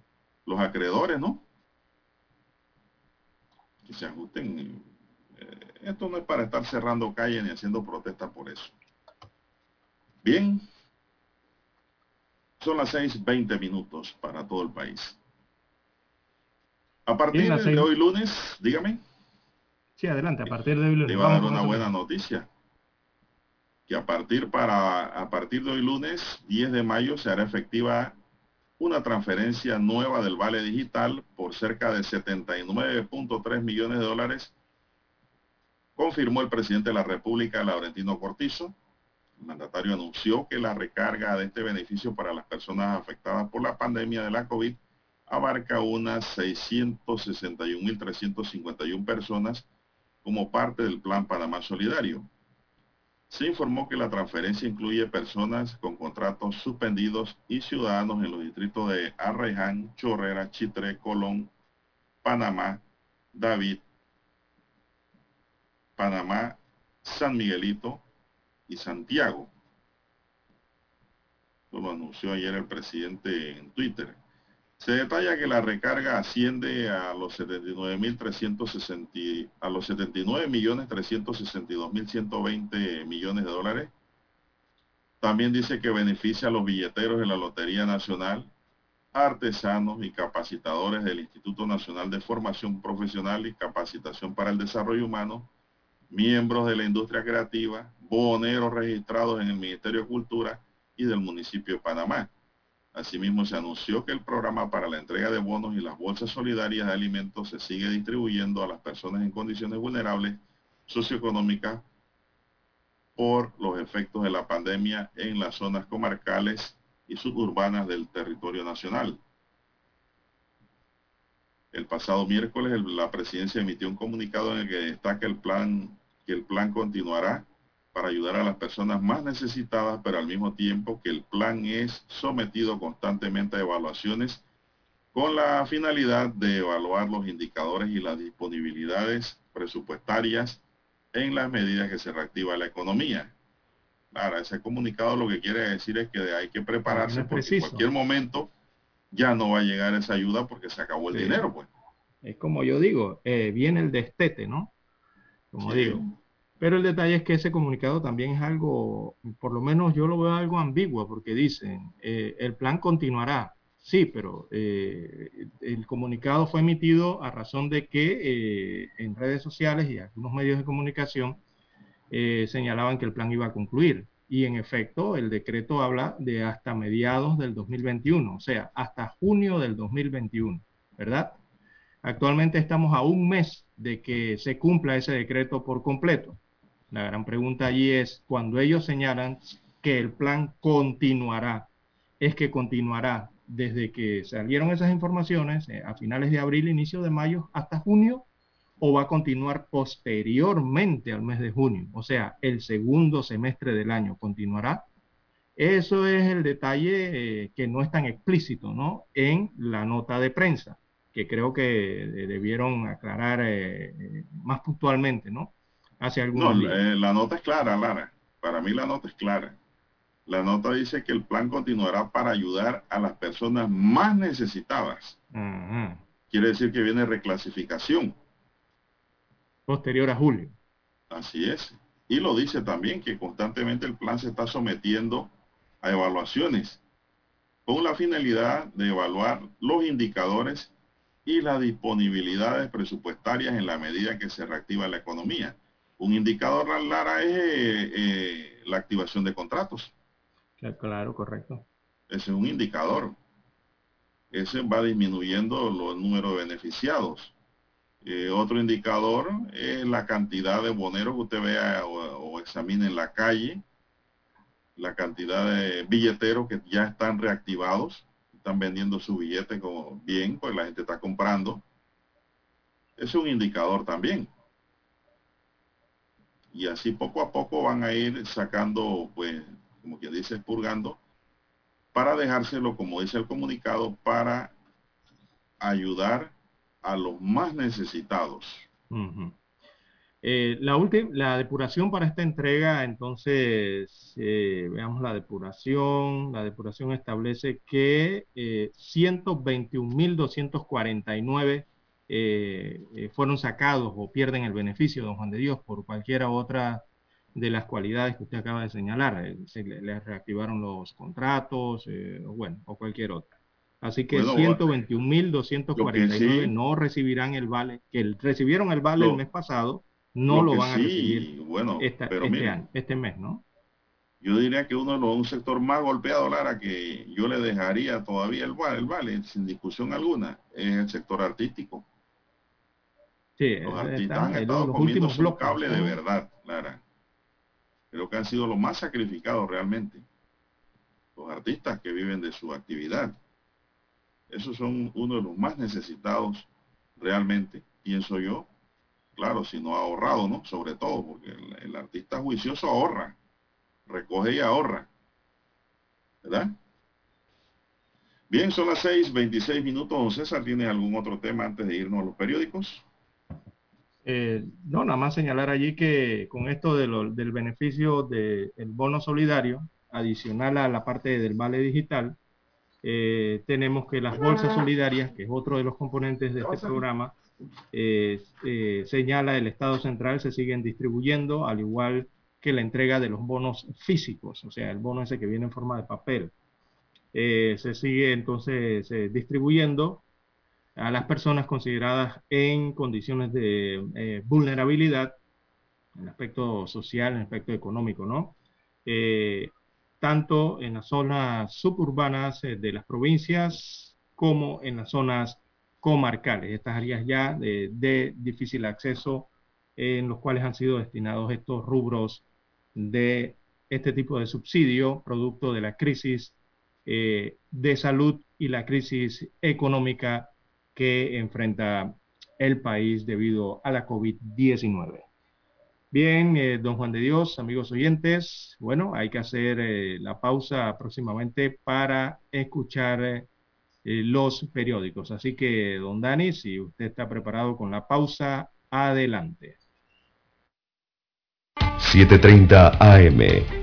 los acreedores, ¿no? Que se ajusten. Eh, esto no es para estar cerrando calles ni haciendo protestas por eso. Bien, son las 6.20 minutos para todo el país. A partir de hoy lunes, dígame. Sí, adelante, a partir de hoy lunes. Le va a dar una buena noticia. Que a partir, para, a partir de hoy lunes, 10 de mayo, se hará efectiva una transferencia nueva del Vale Digital por cerca de 79.3 millones de dólares, confirmó el presidente de la República, Laurentino Cortizo, el mandatario anunció que la recarga de este beneficio para las personas afectadas por la pandemia de la COVID abarca unas 661.351 personas como parte del Plan Panamá Solidario. Se informó que la transferencia incluye personas con contratos suspendidos y ciudadanos en los distritos de Arraiján, Chorrera, Chitre, Colón, Panamá, David, Panamá, San Miguelito, y Santiago. Lo anunció ayer el presidente en Twitter. Se detalla que la recarga asciende a los 79.360 a los 79.362.120 millones de dólares. También dice que beneficia a los billeteros de la Lotería Nacional, artesanos y capacitadores del Instituto Nacional de Formación Profesional y Capacitación para el Desarrollo Humano, miembros de la industria creativa, boneros registrados en el Ministerio de Cultura y del municipio de Panamá. Asimismo, se anunció que el programa para la entrega de bonos y las bolsas solidarias de alimentos se sigue distribuyendo a las personas en condiciones vulnerables socioeconómicas por los efectos de la pandemia en las zonas comarcales y suburbanas del territorio nacional. El pasado miércoles la presidencia emitió un comunicado en el que destaca el plan, que el plan continuará para ayudar a las personas más necesitadas, pero al mismo tiempo que el plan es sometido constantemente a evaluaciones con la finalidad de evaluar los indicadores y las disponibilidades presupuestarias en las medidas que se reactiva la economía. Claro, ese comunicado lo que quiere decir es que hay que prepararse porque en cualquier momento ya no va a llegar esa ayuda porque se acabó el dinero, pues. Es como yo digo, eh, viene el destete, ¿no? Como digo. Pero el detalle es que ese comunicado también es algo, por lo menos yo lo veo algo ambiguo, porque dicen, eh, el plan continuará. Sí, pero eh, el comunicado fue emitido a razón de que en redes sociales y algunos medios de comunicación señalaban que el plan iba a concluir. Y en efecto, el decreto habla de hasta mediados del 2021, o sea, hasta junio del 2021, ¿verdad? Actualmente estamos a un mes de que se cumpla ese decreto por completo. La gran pregunta allí es, cuando ellos señalan que el plan continuará, es que continuará desde que salieron esas informaciones eh, a finales de abril, inicio de mayo, hasta junio, o va a continuar posteriormente al mes de junio, o sea, el segundo semestre del año continuará. Eso es el detalle eh, que no es tan explícito, ¿no? En la nota de prensa, que creo que eh, debieron aclarar más puntualmente, ¿no? Hace algunos no, la nota es clara, Lara. Para mí la nota es clara. La nota dice que el plan continuará para ayudar a las personas más necesitadas. Quiere decir que viene reclasificación posterior a julio. Así es. Y lo dice también que constantemente el plan se está sometiendo a evaluaciones con la finalidad de evaluar los indicadores y las disponibilidades presupuestarias en la medida que se reactiva la economía. Un indicador, Lara, es eh, eh, la activación de contratos. Claro, correcto. Ese es un indicador. Ese va disminuyendo los números de beneficiados. Eh, otro indicador es la cantidad de boneros que usted vea o, examine en la calle, la cantidad de billeteros que ya están reactivados, están vendiendo su billete como bien, pues la gente está comprando. Es un indicador también. Y así poco a poco van a ir sacando, pues, como quien dice, purgando, para dejárselo, como dice el comunicado, para ayudar a los más necesitados. Eh, la última, la depuración para esta entrega, entonces, eh, veamos la depuración. La depuración establece que eh, 121.249 eh, fueron sacados o pierden el beneficio, don Juan de Dios, por cualquiera otra de las cualidades que usted acaba de señalar. se les reactivaron los contratos, bueno, o cualquier otra. Así que 121.249 no recibirán el vale, que recibieron el vale el mes pasado, no lo, van a recibir bueno, este, este mes, ¿no? Yo diría que uno de los un sector más golpeado, Lara, que yo le dejaría todavía el vale, el vale sin discusión alguna, es el sector artístico. Sí, los artistas han estado los comiendo su cable de verdad, Lara. Creo que han sido los más sacrificados realmente. Los artistas que viven de su actividad. Esos son uno de los más necesitados realmente, pienso yo. Claro, si no ha ahorrado, ¿no? Sobre todo, porque el, artista juicioso ahorra, recoge y ahorra. ¿Verdad? Bien, son las 6, 26 minutos. César, ¿tiene algún otro tema antes de irnos a los periódicos? Eh, no, nada más señalar allí que con esto del beneficio del bono solidario, adicional a la parte del vale digital, eh, tenemos que las bolsas solidarias, que es otro de los componentes de este programa, eh, eh, señala el Estado central, se siguen distribuyendo, al igual que la entrega de los bonos físicos, o sea, el bono ese que viene en forma de papel. se sigue entonces distribuyendo a las personas consideradas en condiciones de vulnerabilidad en el aspecto social, en el aspecto económico, ¿no? Eh, tanto en las zonas suburbanas eh, de las provincias como en las zonas comarcales, estas áreas ya de, de, difícil acceso en los cuales han sido destinados estos rubros de este tipo de subsidio, producto de la crisis eh, de salud y la crisis económica que enfrenta el país debido a la COVID-19. Bien, eh, don Juan de Dios, amigos oyentes, bueno, hay que hacer eh, la pausa próximamente para escuchar eh, los periódicos. Así que, don Dani, si usted está preparado con la pausa, adelante. 7.30 AM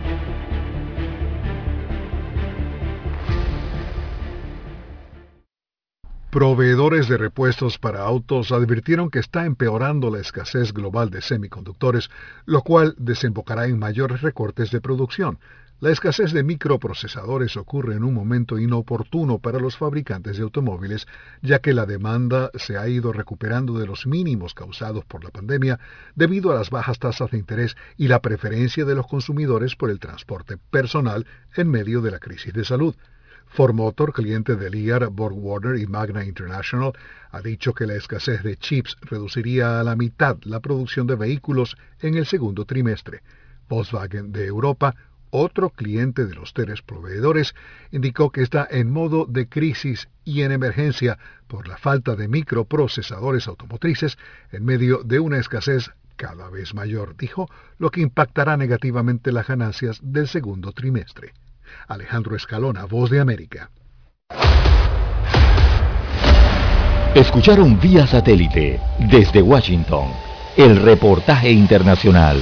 Proveedores de repuestos para autos advirtieron que está empeorando la escasez global de semiconductores, lo cual desembocará en mayores recortes de producción. La escasez de microprocesadores ocurre en un momento inoportuno para los fabricantes de automóviles, ya que la demanda se ha ido recuperando de los mínimos causados por la pandemia debido a las bajas tasas de interés y la preferencia de los consumidores por el transporte personal en medio de la crisis de salud. Ford Motor, cliente de Lear, BorgWarner y Magna International, ha dicho que la escasez de chips reduciría a la mitad la producción de vehículos en el segundo trimestre. Volkswagen de Europa, otro cliente de los tres proveedores, indicó que está en modo de crisis y en emergencia por la falta de microprocesadores automotrices en medio de una escasez cada vez mayor, dijo, lo que impactará negativamente las ganancias del segundo trimestre. Alejandro Escalona, Voz de América. Escucharon vía satélite desde Washington el reportaje internacional.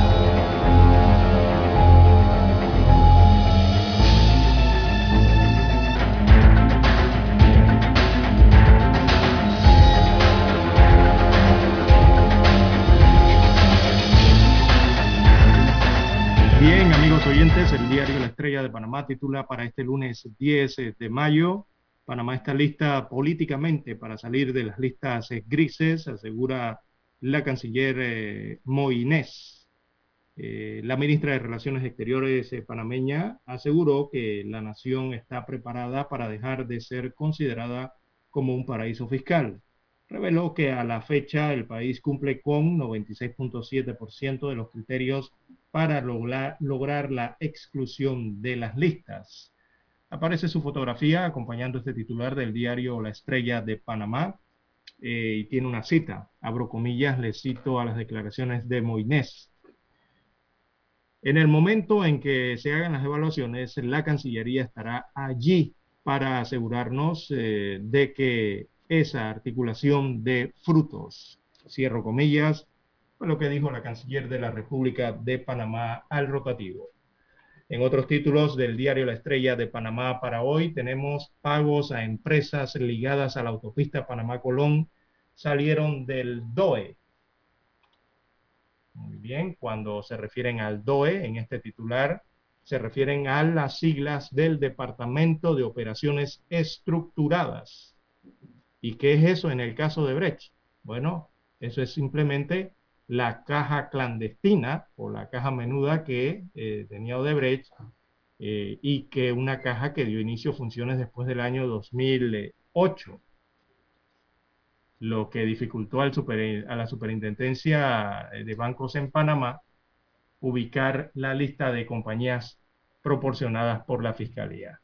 El diario La Estrella de Panamá titula para este lunes 10 eh, de mayo, Panamá está lista políticamente para salir de las listas eh, grises, asegura la canciller eh, Moines. la ministra de Relaciones Exteriores panameña aseguró que la nación está preparada para dejar de ser considerada como un paraíso fiscal. Reveló que a la fecha el país cumple con 96.7% de los criterios para lograr, lograr la exclusión de las listas. Aparece su fotografía acompañando este titular del diario La Estrella de Panamá eh, y tiene una cita. Abro comillas, le cito a las declaraciones de Moines. En el momento en que se hagan las evaluaciones, la Cancillería estará allí para asegurarnos eh, de que esa articulación de frutos, cierro comillas, fue lo que dijo la canciller de la República de Panamá al rotativo. En otros títulos del diario La Estrella de Panamá para hoy tenemos pagos a empresas ligadas a la autopista Panamá-Colón salieron del DOE. Muy bien, cuando se refieren al DOE en este titular, se refieren a las siglas del Departamento de Operaciones Estructuradas. ¿Y qué es eso en el caso de Brecht? Bueno, eso es simplemente la caja clandestina o la caja menuda que eh, tenía Odebrecht eh, y que una caja que dio inicio a funciones después del año 2008, lo que dificultó al a la superintendencia de bancos en Panamá ubicar la lista de compañías proporcionadas por la Fiscalía.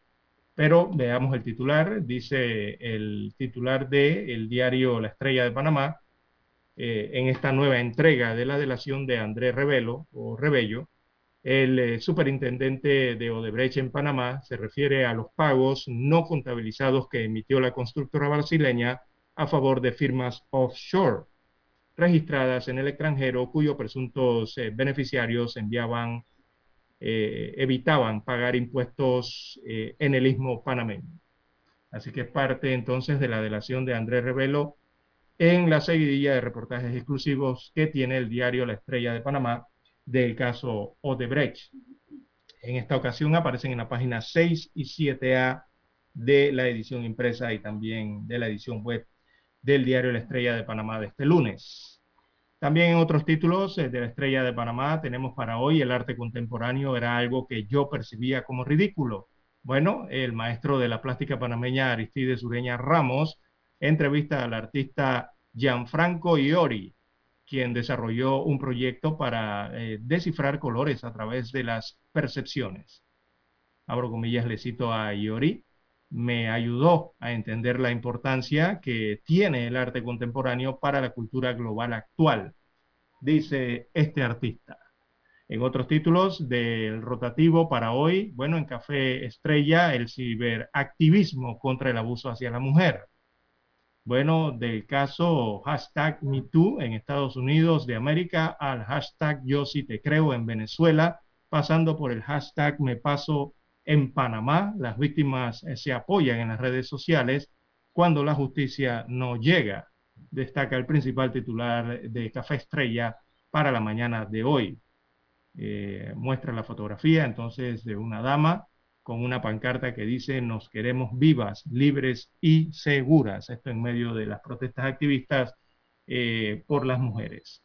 Pero veamos el titular, dice el titular del el diario La Estrella de Panamá, eh, en esta nueva entrega de la delación de Andrés Revelo o Rebello, el eh, superintendente de Odebrecht en Panamá se refiere a los pagos no contabilizados que emitió la constructora brasileña a favor de firmas offshore registradas en el extranjero cuyos presuntos eh, beneficiarios enviaban, evitaban pagar impuestos en el istmo panameño. Así que es parte entonces de la delación de Andrés Revelo en la seguidilla de reportajes exclusivos que tiene el diario La Estrella de Panamá del caso Odebrecht. En esta ocasión aparecen en la página 6 y 7A de la edición impresa y también de la edición web del diario La Estrella de Panamá de este lunes. También en otros títulos eh, de La Estrella de Panamá tenemos para hoy el arte contemporáneo era algo que yo percibía como ridículo. Bueno, el maestro de la plástica panameña Aristides Ureña Ramos entrevista al artista Gianfranco Iori, quien desarrolló un proyecto para eh, descifrar colores a través de las percepciones. Abro comillas, le cito a Iori, me ayudó a entender la importancia que tiene el arte contemporáneo para la cultura global actual, dice este artista. En otros títulos del rotativo para hoy, bueno, en Café Estrella, el ciberactivismo contra el abuso hacia la mujer bueno, del caso hashtag MeToo en Estados Unidos de América al hashtag Yo sí te creo en Venezuela, pasando por el hashtag Me paso en Panamá. Las víctimas eh, se apoyan en las redes sociales cuando la justicia no llega, destaca el principal titular de Café Estrella para la mañana de hoy. Eh, muestra la fotografía entonces de una dama con una pancarta que dice nos queremos vivas, libres y seguras. Esto en medio de las protestas activistas eh, por las mujeres.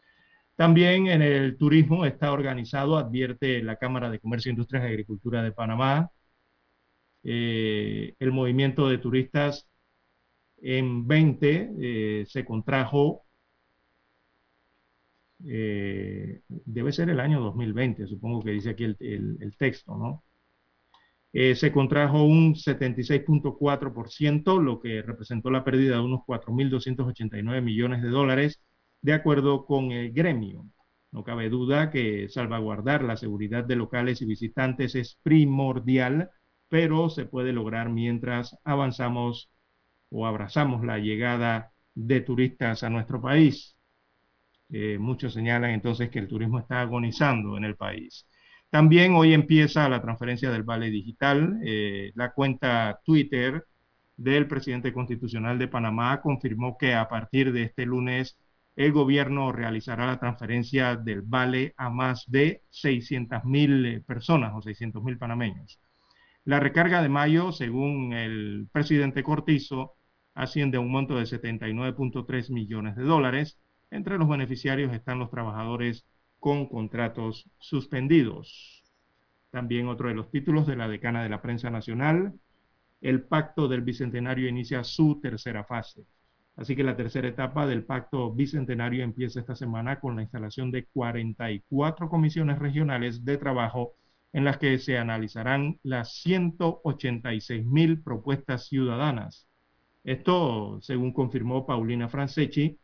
También en el turismo está organizado, advierte la Cámara de Comercio, Industrias y Agricultura de Panamá, eh, el movimiento de turistas en 20 eh, se contrajo, debe ser el año 2020, supongo que dice aquí el, el texto, ¿no? Eh, se contrajo un 76.4%, lo que representó la pérdida de unos 4.289 millones de dólares, de acuerdo con el gremio. No cabe duda que salvaguardar la seguridad de locales y visitantes es primordial, pero se puede lograr mientras avanzamos o abrazamos la llegada de turistas a nuestro país. Eh, muchos señalan entonces que el turismo está agonizando en el país. También hoy empieza la transferencia del Vale Digital. Eh, la cuenta Twitter del presidente constitucional de Panamá confirmó que a partir de este lunes el gobierno realizará la transferencia del Vale a más de 600 mil eh, personas o 600 mil panameños. La recarga de mayo, según el presidente Cortizo, asciende a un monto de 79.3 millones de dólares. Entre los beneficiarios están los trabajadores con contratos suspendidos. También otro de los títulos de la decana de la prensa nacional, el pacto del bicentenario inicia su tercera fase. Así que la tercera etapa del pacto bicentenario empieza esta semana con la instalación de 44 comisiones regionales de trabajo en las que se analizarán las 186 mil propuestas ciudadanas. Esto, según confirmó Paulina Franceschi,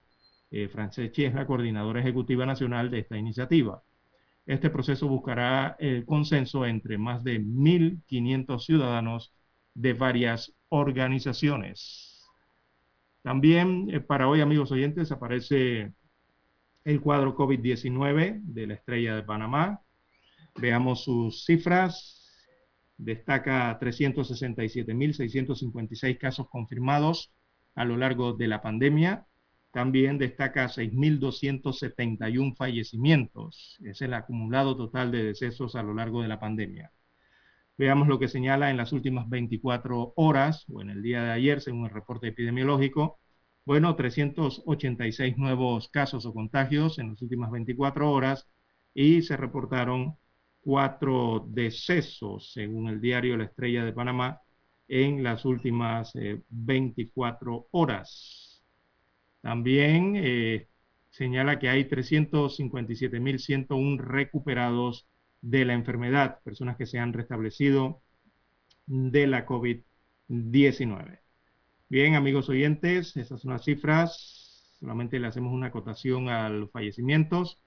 eh, Franceschi es la coordinadora ejecutiva nacional de esta iniciativa. Este proceso buscará el consenso entre más de 1.500 ciudadanos de varias organizaciones. También eh, para hoy, amigos oyentes, aparece el cuadro COVID-19 de la estrella de Panamá. Veamos sus cifras. Destaca 367.656 casos confirmados a lo largo de la pandemia, también destaca 6.271 fallecimientos. Es el acumulado total de decesos a lo largo de la pandemia. Veamos lo que señala en las últimas 24 horas o en el día de ayer, según el reporte epidemiológico. Bueno, 386 nuevos casos o contagios en las últimas 24 horas y se reportaron cuatro decesos, según el diario La Estrella de Panamá, en las últimas 24 eh, horas. También eh, señala que hay 357.101 recuperados de la enfermedad, personas que se han restablecido de la COVID-19. Bien, amigos oyentes, esas son las cifras. Solamente le hacemos una acotación a los fallecimientos.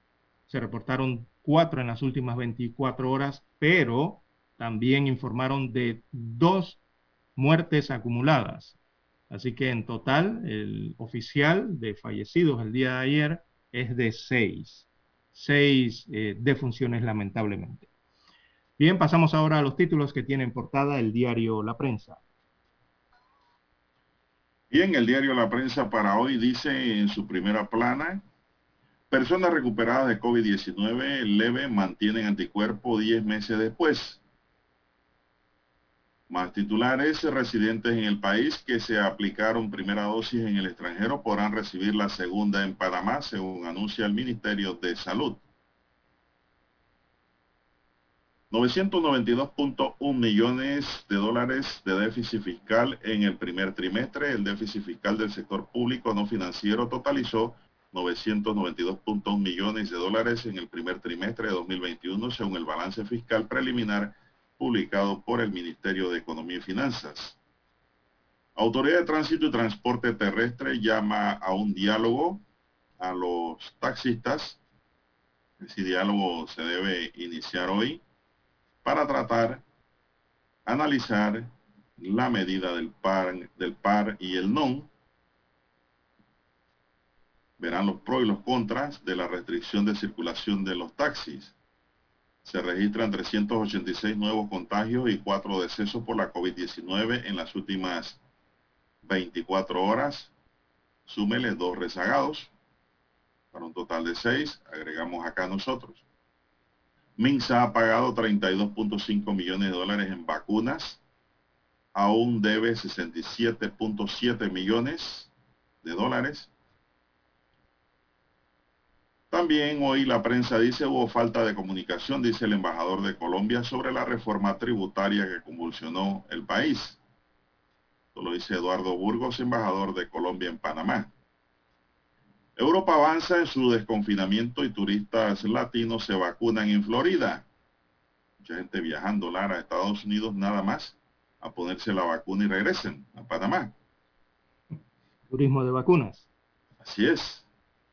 Se reportaron cuatro en las últimas 24 horas, pero también informaron de dos muertes acumuladas. Así que en total, el oficial de fallecidos el día de ayer es de seis seis eh, defunciones lamentablemente. Bien, pasamos ahora a los títulos que tiene en portada el diario La Prensa. Bien, el diario La Prensa para hoy dice en su primera plana, personas recuperadas de COVID-19 leve mantienen anticuerpo 10 meses después. Más titulares residentes en el país que se aplicaron primera dosis en el extranjero podrán recibir la segunda en Panamá, según anuncia el Ministerio de Salud. 992.1 millones de dólares de déficit fiscal en el primer trimestre. El déficit fiscal del sector público no financiero totalizó 992.1 millones de dólares en el primer trimestre de 2021, según el balance fiscal preliminar publicado por el Ministerio de Economía y Finanzas. Autoridad de Tránsito y Transporte Terrestre llama a un diálogo a los taxistas. Ese diálogo se debe iniciar hoy para tratar, analizar la medida del par, del par y el non. Verán los pros y los contras de la restricción de circulación de los taxis se registran 386 nuevos contagios y 4 decesos por la COVID-19 en las últimas 24 horas. Súmele dos rezagados para un total de 6. Agregamos acá nosotros. Minsa ha pagado 32.5 millones de dólares en vacunas. Aún debe 67.7 millones de dólares también hoy la prensa dice hubo falta de comunicación, dice el embajador de Colombia, sobre la reforma tributaria que convulsionó el país. Esto lo dice Eduardo Burgos, embajador de Colombia en Panamá. Europa avanza en su desconfinamiento y turistas latinos se vacunan en Florida. Mucha gente viajando, Lara, a Estados Unidos nada más a ponerse la vacuna y regresen a Panamá. Turismo de vacunas. Así es.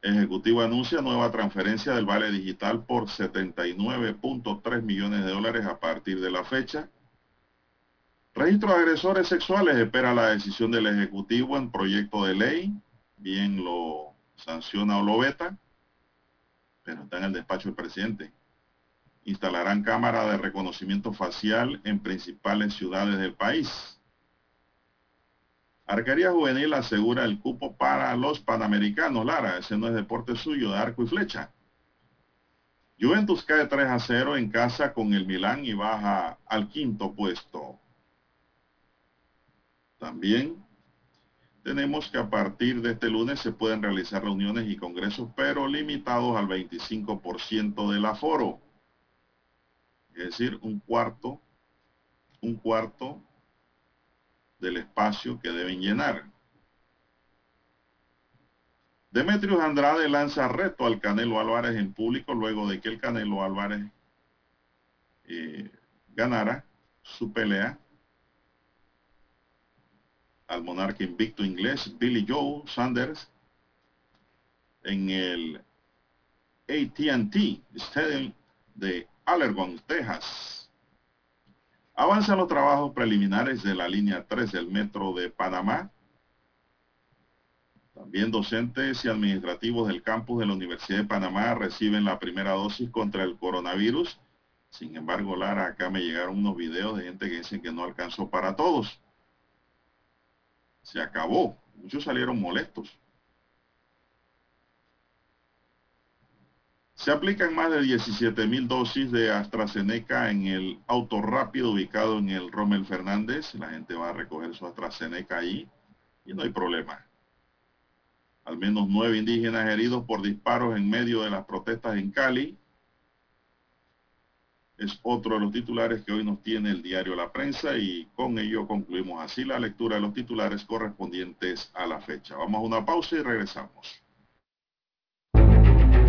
Ejecutivo anuncia nueva transferencia del vale digital por 79.3 millones de dólares a partir de la fecha. Registro de agresores sexuales espera la decisión del Ejecutivo en proyecto de ley. Bien lo sanciona o lo veta, pero está en el despacho del presidente. Instalarán cámara de reconocimiento facial en principales ciudades del país. Arquería Juvenil asegura el cupo para los Panamericanos. Lara, ese no es deporte suyo de arco y flecha. Juventus cae 3 a 0 en casa con el Milán y baja al quinto puesto. También tenemos que a partir de este lunes se pueden realizar reuniones y congresos, pero limitados al 25% del aforo. Es decir, un cuarto, un cuarto del espacio que deben llenar. Demetrius Andrade lanza reto al Canelo Álvarez en público luego de que el Canelo Álvarez eh, ganara su pelea al monarca invicto inglés Billy Joe Sanders en el AT&T Stadium de Allergon, Texas. Avanzan los trabajos preliminares de la línea 3 del metro de Panamá. También docentes y administrativos del campus de la Universidad de Panamá reciben la primera dosis contra el coronavirus. Sin embargo, Lara, acá me llegaron unos videos de gente que dicen que no alcanzó para todos. Se acabó. Muchos salieron molestos. Se aplican más de 17 mil dosis de AstraZeneca en el auto rápido ubicado en el Rommel Fernández. La gente va a recoger su AstraZeneca ahí y no hay problema. Al menos nueve indígenas heridos por disparos en medio de las protestas en Cali. Es otro de los titulares que hoy nos tiene el diario La Prensa y con ello concluimos así la lectura de los titulares correspondientes a la fecha. Vamos a una pausa y regresamos.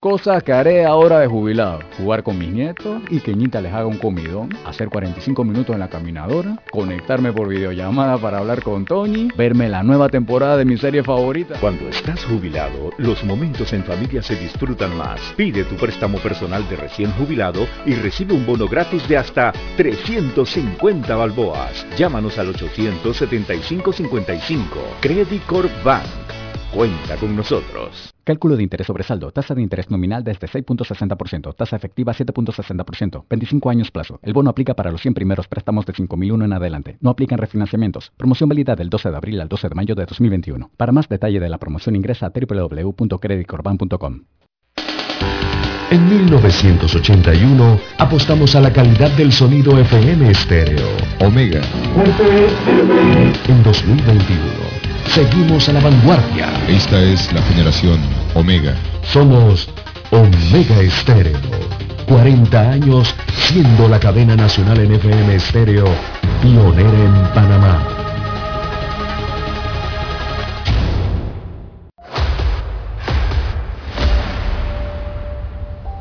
Cosas que haré ahora de jubilado. Jugar con mis nietos y que Ñita les haga un comidón. Hacer 45 minutos en la caminadora. Conectarme por videollamada para hablar con Tony. Verme la nueva temporada de mi serie favorita. Cuando estás jubilado, los momentos en familia se disfrutan más. Pide tu préstamo personal de recién jubilado y recibe un bono gratis de hasta 350 balboas. Llámanos al 875-55. Credit Corp Bank. Cuenta con nosotros. Cálculo de interés sobre saldo. Tasa de interés nominal desde 6.60%. Tasa efectiva 7.60%. 25 años plazo. El bono aplica para los 100 primeros préstamos de 5.001 en adelante. No aplican refinanciamientos. Promoción válida del 12 de abril al 12 de mayo de 2021. Para más detalle de la promoción ingresa a www.creditcorban.com. En 1981 apostamos a la calidad del sonido FM estéreo. Omega. En 2021 seguimos a la vanguardia. Esta es la generación Omega. Somos Omega Estéreo. 40 años siendo la cadena nacional en FM estéreo, pionera en Panamá.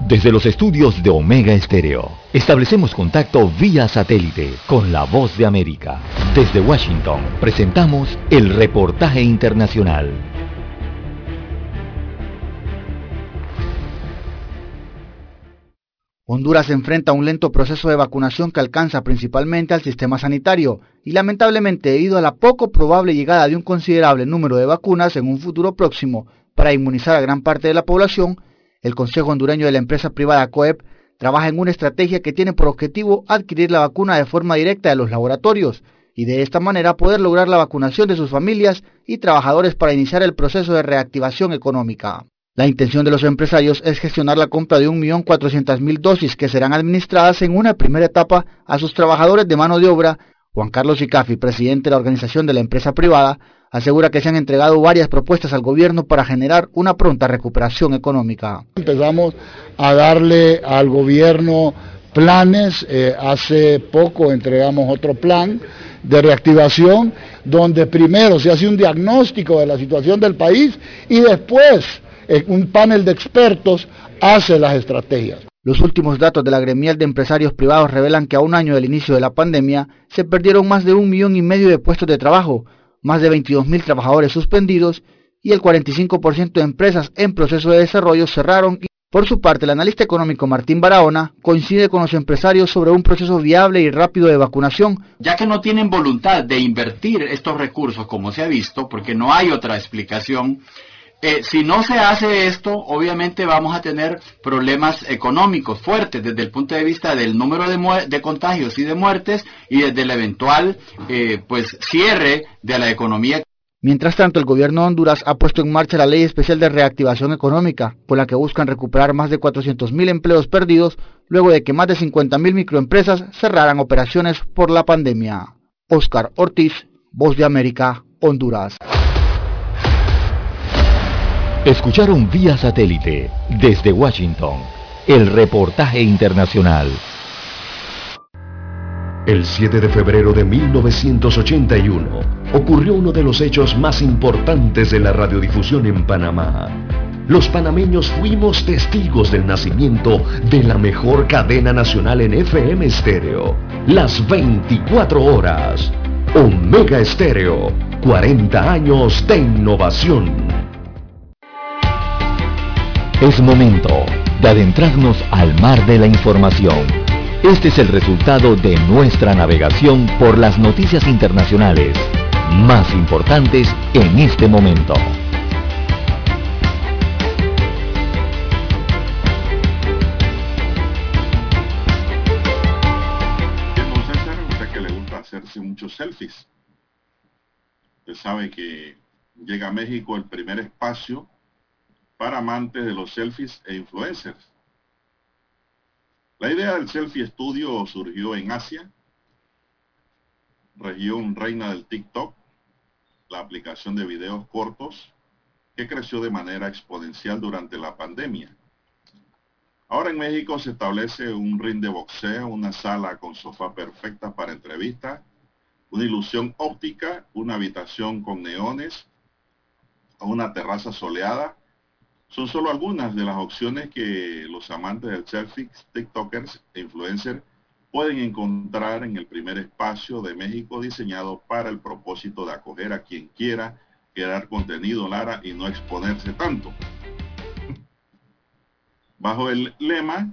Desde los estudios de Omega Estéreo, establecemos contacto vía satélite con la voz de América. Desde Washington, presentamos el reportaje internacional. Honduras enfrenta un lento proceso de vacunación que alcanza principalmente al sistema sanitario y lamentablemente debido a la poco probable llegada de un considerable número de vacunas en un futuro próximo para inmunizar a gran parte de la población, el Consejo Hondureño de la empresa privada COEP trabaja en una estrategia que tiene por objetivo adquirir la vacuna de forma directa de los laboratorios y de esta manera poder lograr la vacunación de sus familias y trabajadores para iniciar el proceso de reactivación económica. La intención de los empresarios es gestionar la compra de 1.400.000 dosis que serán administradas en una primera etapa a sus trabajadores de mano de obra. Juan Carlos Icafi, presidente de la organización de la empresa privada, asegura que se han entregado varias propuestas al gobierno para generar una pronta recuperación económica. Empezamos a darle al gobierno planes, eh, hace poco entregamos otro plan de reactivación donde primero se hace un diagnóstico de la situación del país y después un panel de expertos hace las estrategias. Los últimos datos de la gremial de empresarios privados revelan que a un año del inicio de la pandemia se perdieron más de un millón y medio de puestos de trabajo, más de 22 mil trabajadores suspendidos y el 45% de empresas en proceso de desarrollo cerraron. Por su parte, el analista económico Martín Barahona coincide con los empresarios sobre un proceso viable y rápido de vacunación. Ya que no tienen voluntad de invertir estos recursos como se ha visto, porque no hay otra explicación, eh, si no se hace esto, obviamente vamos a tener problemas económicos fuertes desde el punto de vista del número de, de contagios y de muertes y desde el eventual eh, pues cierre de la economía. Mientras tanto, el gobierno de Honduras ha puesto en marcha la Ley Especial de Reactivación Económica, por la que buscan recuperar más de 400.000 empleos perdidos luego de que más de 50.000 microempresas cerraran operaciones por la pandemia. Oscar Ortiz, Voz de América, Honduras. Escucharon vía satélite desde Washington el reportaje internacional. El 7 de febrero de 1981 ocurrió uno de los hechos más importantes de la radiodifusión en Panamá. Los panameños fuimos testigos del nacimiento de la mejor cadena nacional en FM estéreo. Las 24 horas. Omega Estéreo. 40 años de innovación. Es momento de adentrarnos al mar de la información este es el resultado de nuestra navegación por las noticias internacionales más importantes en este momento. Usted que le gusta hacerse muchos selfies. Usted sabe que llega a México el primer espacio para amantes de los selfies e influencers. La idea del selfie estudio surgió en Asia, región reina del TikTok, la aplicación de videos cortos que creció de manera exponencial durante la pandemia. Ahora en México se establece un ring de boxeo, una sala con sofá perfecta para entrevistas, una ilusión óptica, una habitación con neones, una terraza soleada, son solo algunas de las opciones que los amantes del selfie, TikTokers e influencers pueden encontrar en el primer espacio de México diseñado para el propósito de acoger a quien quiera crear contenido Lara y no exponerse tanto. Bajo el lema,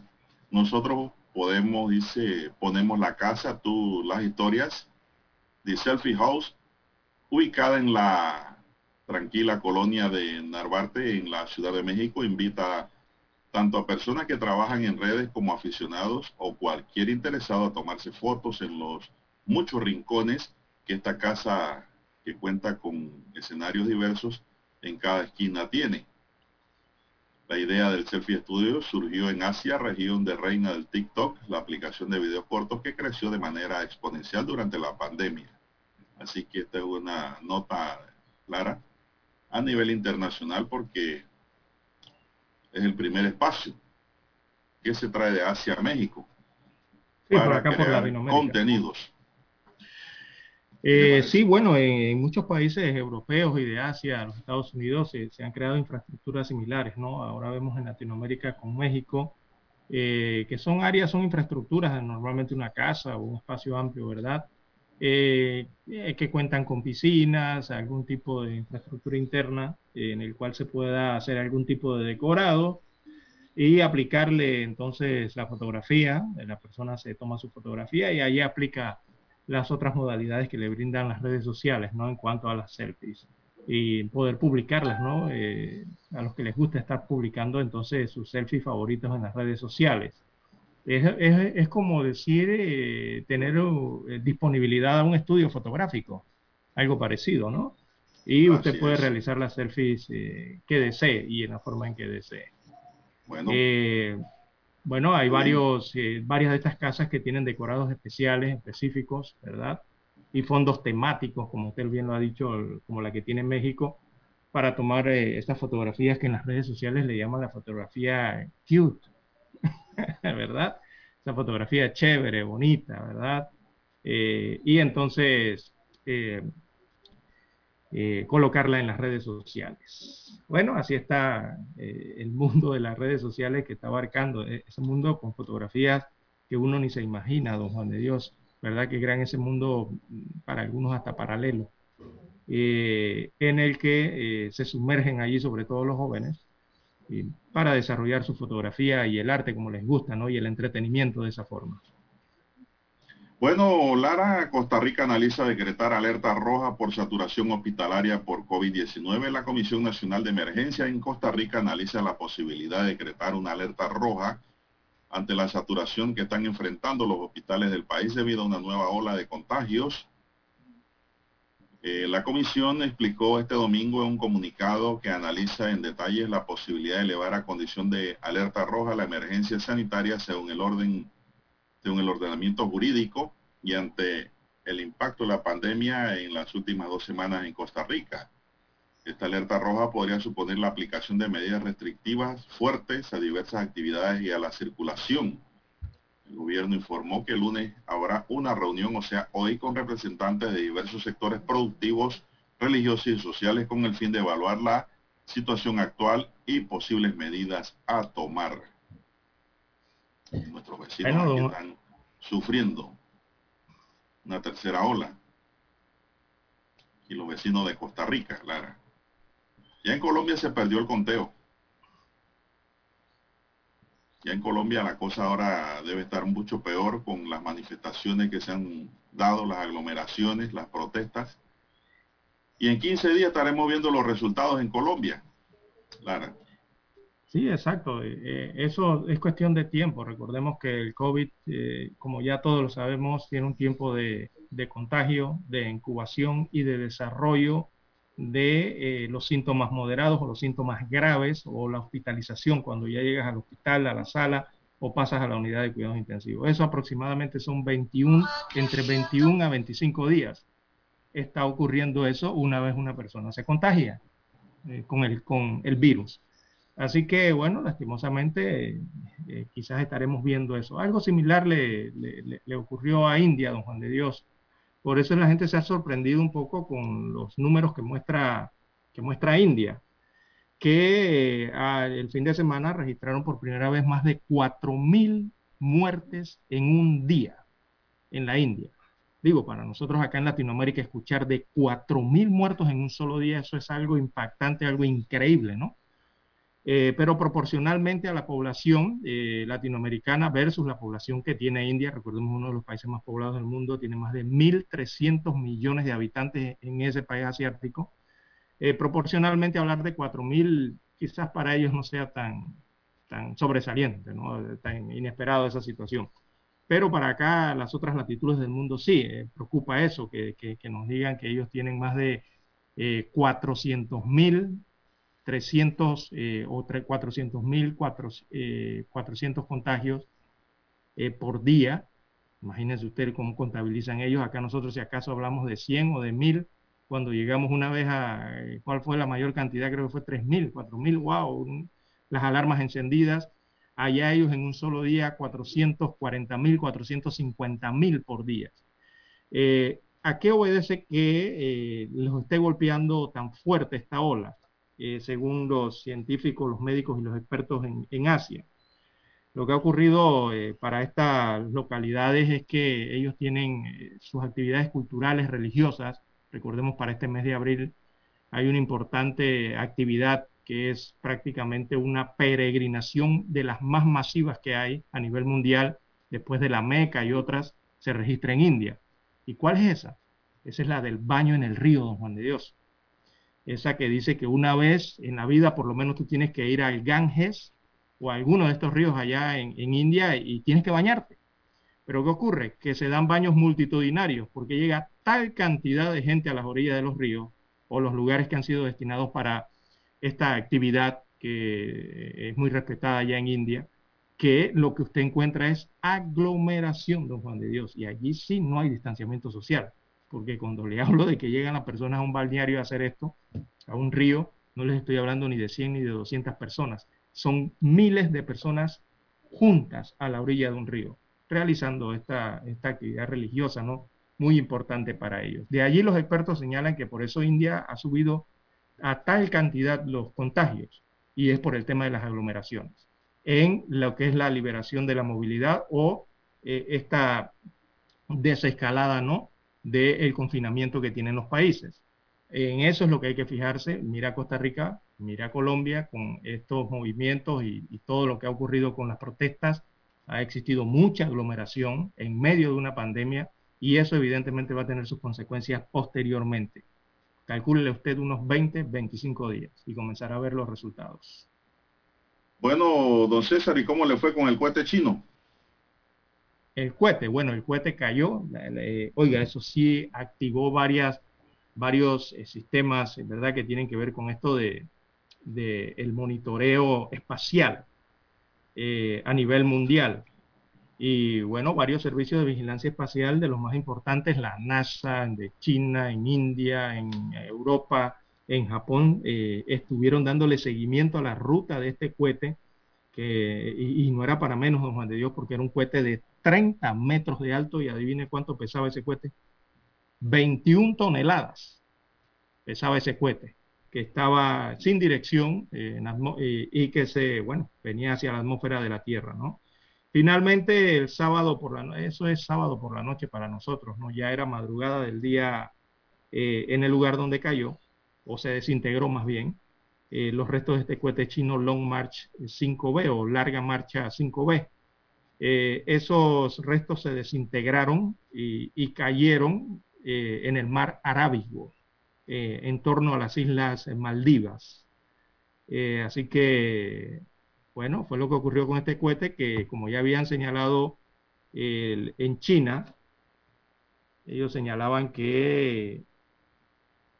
nosotros podemos, dice, ponemos la casa, tú las historias, The Selfie House, ubicada en la tranquila colonia de Narvarte en la Ciudad de México invita tanto a personas que trabajan en redes como aficionados o cualquier interesado a tomarse fotos en los muchos rincones que esta casa que cuenta con escenarios diversos en cada esquina tiene. La idea del Selfie Studio surgió en Asia, región de reina del TikTok, la aplicación de videos cortos que creció de manera exponencial durante la pandemia. Así que esta es una nota clara a nivel internacional porque es el primer espacio que se trae de Asia a México para crear contenidos. Eh, sí, bueno, en, muchos países europeos y de Asia, los Estados Unidos, se han creado infraestructuras similares, ¿no? Ahora vemos en Latinoamérica con México, eh, que son áreas, son infraestructuras, normalmente una casa o un espacio amplio, ¿verdad? Eh, eh, que cuentan con piscinas, algún tipo de infraestructura interna en el cual se pueda hacer algún tipo de decorado y aplicarle entonces la fotografía, la persona se toma su fotografía y ahí aplica las otras modalidades que le brindan las redes sociales, ¿no? En cuanto a las selfies y poder publicarlas, ¿no? Eh, a los que les gusta estar publicando entonces sus selfies favoritos en las redes sociales. Es, como decir eh, tener eh, disponibilidad a un estudio fotográfico, algo parecido, ¿no? Y usted puede realizar las selfies eh, que desee y en la forma en que desee. Bueno, bueno hay varios, varias de estas casas que tienen decorados especiales, específicos, ¿verdad? Y fondos temáticos, como usted bien lo ha dicho, como la que tiene México, para tomar estas fotografías que en las redes sociales le llaman la fotografía cute ¿verdad? Esa fotografía chévere, bonita, ¿verdad? Eh, y entonces eh, eh, colocarla en las redes sociales. Bueno, así está el mundo de las redes sociales que está abarcando ese mundo con fotografías que uno ni se imagina, don Juan de Dios, ¿verdad? Que crean ese mundo mm, para algunos hasta paralelo, en el que se sumergen allí, sobre todo los jóvenes, para desarrollar su fotografía y el arte como les gusta, ¿no? Y el entretenimiento de esa forma. Bueno, Lara, Costa Rica analiza decretar alerta roja por saturación hospitalaria por COVID-19. La Comisión Nacional de Emergencia en Costa Rica analiza la posibilidad de decretar una alerta roja ante la saturación que están enfrentando los hospitales del país debido a una nueva ola de contagios eh, la comisión explicó este domingo en un comunicado que analiza en detalle la posibilidad de elevar a condición de alerta roja la emergencia sanitaria según el orden, según el ordenamiento jurídico y ante el impacto de la pandemia en las últimas dos semanas en Costa Rica. Esta alerta roja podría suponer la aplicación de medidas restrictivas fuertes a diversas actividades y a la circulación. El gobierno informó que el lunes habrá una reunión, o sea, hoy con representantes de diversos sectores productivos, religiosos y sociales con el fin de evaluar la situación actual y posibles medidas a tomar. Nuestros vecinos están sufriendo una tercera ola. Y los vecinos de Costa Rica, Lara. Ya en Colombia se perdió el conteo. Ya en Colombia la cosa ahora debe estar mucho peor con las manifestaciones que se han dado, las aglomeraciones, las protestas. Y en 15 días estaremos viendo los resultados en Colombia. Lara. Sí, exacto. Eh, eh, eso es cuestión de tiempo. Recordemos que el COVID, eh, como ya todos lo sabemos, tiene un tiempo de, de contagio, de incubación y de desarrollo de los síntomas moderados o los síntomas graves o la hospitalización cuando ya llegas al hospital, a la sala o pasas a la unidad de cuidados intensivos. Eso aproximadamente son 21, entre 21 a 25 días. Está ocurriendo eso una vez una persona se contagia con, el, con el virus. Así que, bueno, lastimosamente, eh, quizás estaremos viendo eso. Algo similar le, le, ocurrió a India, don Juan de Dios. Por eso la gente se ha sorprendido un poco con los números que muestra, que muestra India, que eh, el fin de semana registraron por primera vez más de 4.000 muertes en un día en la India. Digo, para nosotros acá en Latinoamérica escuchar de 4.000 muertos en un solo día, eso es algo impactante, algo increíble, ¿no? Eh, pero proporcionalmente a la población eh, latinoamericana versus la población que tiene India, recordemos uno de los países más poblados del mundo, tiene más de 1.300 millones de habitantes en ese país asiático, eh, proporcionalmente hablar de 4.000 quizás para ellos no sea tan, tan sobresaliente, ¿no? tan inesperado esa situación. Pero para acá, las otras latitudes del mundo sí, preocupa eso, que, que, nos digan que ellos tienen más de 400 mil 300 eh, o 400 mil, 400 eh, contagios eh, por día. Imagínense ustedes cómo contabilizan ellos. Acá nosotros si acaso hablamos de 100 o de 1000, cuando llegamos una vez a, ¿cuál fue la mayor cantidad? Creo que fue 3000, 4000, wow, las alarmas encendidas. Allá ellos en un solo día 440 mil, 450 mil por día. ¿A qué obedece que los esté golpeando tan fuerte esta ola? Eh, según los científicos, los médicos y los expertos en, Asia. Lo que ha ocurrido eh, para estas localidades es que ellos tienen eh, sus actividades culturales, religiosas. Recordemos, para este mes de abril hay una importante actividad que es prácticamente una peregrinación de las más masivas que hay a nivel mundial, después de la Meca y otras, se registra en India. ¿Y cuál es esa? Esa es la del baño en el río, don Juan de Dios esa que dice que una vez en la vida por lo menos tú tienes que ir al Ganges o alguno de estos ríos allá en, India y tienes que bañarte. Pero ¿qué ocurre? Que se dan baños multitudinarios porque llega tal cantidad de gente a las orillas de los ríos o los lugares que han sido destinados para esta actividad que es muy respetada allá en India, que lo que usted encuentra es aglomeración, don Juan de Dios, y allí sí no hay distanciamiento social porque cuando le hablo de que llegan las personas a un balneario a hacer esto, a un río, no les estoy hablando ni de 100 ni de 200 personas, son miles de personas juntas a la orilla de un río, realizando esta, actividad religiosa, ¿no? Muy importante para ellos. De allí los expertos señalan que por eso India ha subido a tal cantidad los contagios, y es por el tema de las aglomeraciones, en lo que es la liberación de la movilidad o eh, esta desescalada, ¿no? Del confinamiento que tienen los países. En eso es lo que hay que fijarse. Mira Costa Rica, mira Colombia con estos movimientos y, todo lo que ha ocurrido con las protestas. Ha existido mucha aglomeración en medio de una pandemia y eso evidentemente va a tener sus consecuencias posteriormente. Calcúlele usted unos 20, 25 días y comenzará a ver los resultados. Bueno, don César, ¿y cómo le fue con el cohete chino? El cohete, bueno, el cohete cayó, oiga, eso sí activó varios eh, sistemas, ¿verdad?, que tienen que ver con esto de, el monitoreo espacial eh, a nivel mundial. Y bueno, varios servicios de vigilancia espacial de los más importantes, la NASA, de China, en India, en Europa, en Japón, eh, estuvieron dándole seguimiento a la ruta de este cohete que, y, no era para menos, don Juan de Dios, porque era un cohete de 30 metros de alto y adivine cuánto pesaba ese cohete. 21 toneladas pesaba ese cohete, que estaba sin dirección eh, eh, y que se, bueno, venía hacia la atmósfera de la Tierra, ¿no? Finalmente, el sábado por la eso es sábado por la noche para nosotros, ¿no? Ya era madrugada del día eh, en el lugar donde cayó, o se desintegró más bien, los restos de este cohete chino Long March 5B o Larga Marcha 5B. Eh, esos restos se desintegraron y, cayeron en el mar Arábigo, en torno a las islas Maldivas. así que bueno, fue lo que ocurrió con este cohete que, como ya habían señalado en China, ellos señalaban que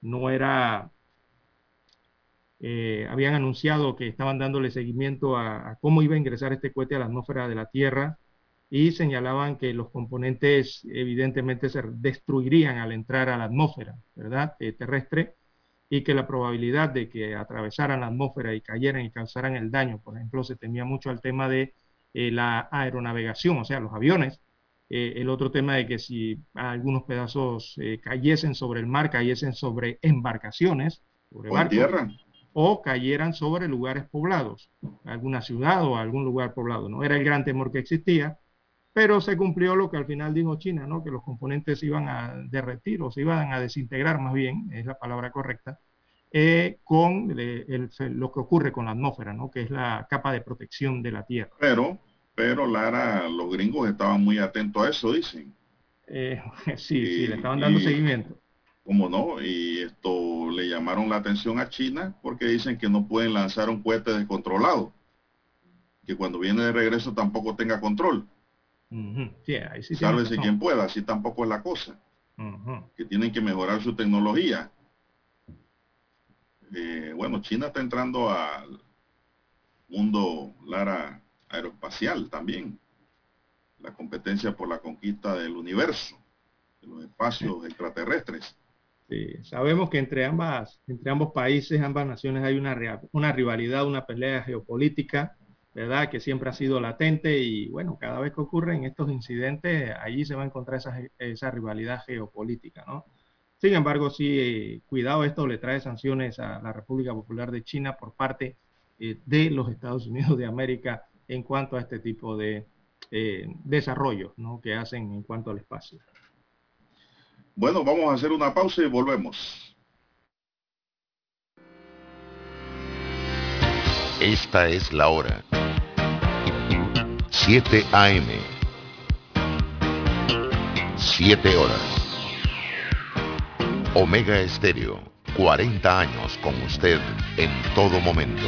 no era, eh, habían anunciado que estaban dándole seguimiento a, cómo iba a ingresar este cohete a la atmósfera de la Tierra y señalaban que los componentes evidentemente se destruirían al entrar a la atmósfera, ¿verdad? Eh, terrestre y que la probabilidad de que atravesaran la atmósfera y cayeran y causaran el daño, por ejemplo, se temía mucho al tema de eh, la aeronavegación, o sea, los aviones. Eh, el otro tema de que si algunos pedazos eh, cayesen sobre el mar, cayesen sobre embarcaciones, sobre o tierra. O cayeran sobre lugares poblados, alguna ciudad o algún lugar poblado. No era el gran temor que existía, pero se cumplió lo que al final dijo China, ¿no? que los componentes iban a derretir o se iban a desintegrar más bien, es la palabra correcta, eh, con lo que ocurre con la atmósfera, ¿no? que es la capa de protección de la Tierra. Pero, pero Lara, los gringos estaban muy atentos a eso, dicen. Eh, sí, sí, le estaban dando seguimiento. ¿Cómo no? Y esto le llamaron la atención a China porque dicen que no pueden lanzar un cohete descontrolado, que cuando viene de regreso tampoco tenga control. Sálvese quien pueda, así tampoco es la cosa. Que tienen que mejorar su tecnología. Eh, bueno, China está entrando al mundo Lara aeroespacial también. La competencia por la conquista del universo, de los espacios extraterrestres. Sabemos que entre ambas, entre ambos países, ambas naciones hay una, una rivalidad, una pelea geopolítica ¿verdad? Que siempre ha sido latente y bueno, cada vez que ocurren estos incidentes, allí se va a encontrar esa, esa rivalidad geopolítica, ¿no? Sin embargo, sí, cuidado, esto le trae sanciones a la República Popular de China por parte eh, de los Estados Unidos de América en cuanto a este tipo de eh, desarrollo ¿no? que hacen en cuanto al espacio. Bueno, vamos a hacer una pausa y volvemos. Esta es la hora. 7 AM. 7 horas. Omega Estéreo, 40 años con usted en todo momento.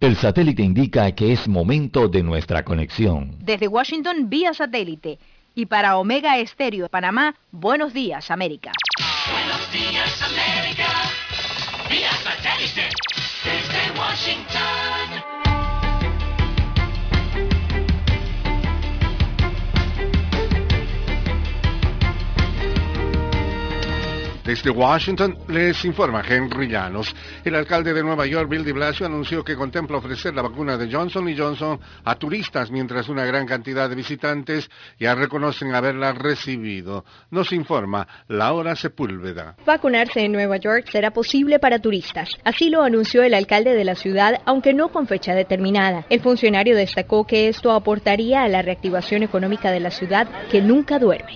El satélite indica que es momento de nuestra conexión. Desde Washington vía satélite y para Omega Estéreo Panamá, buenos días América. Buenos días América, vía satélite desde Washington. Desde Washington les informa Henry Llanos. El alcalde de Nueva York, Bill de Blasio, anunció que contempla ofrecer la vacuna de Johnson Johnson a turistas mientras una gran cantidad de visitantes ya reconocen haberla recibido. Nos informa Laura Sepúlveda. Vacunarse en Nueva York será posible para turistas. Así lo anunció el alcalde de la ciudad, aunque no con fecha determinada. El funcionario destacó que esto aportaría a la reactivación económica de la ciudad que nunca duerme.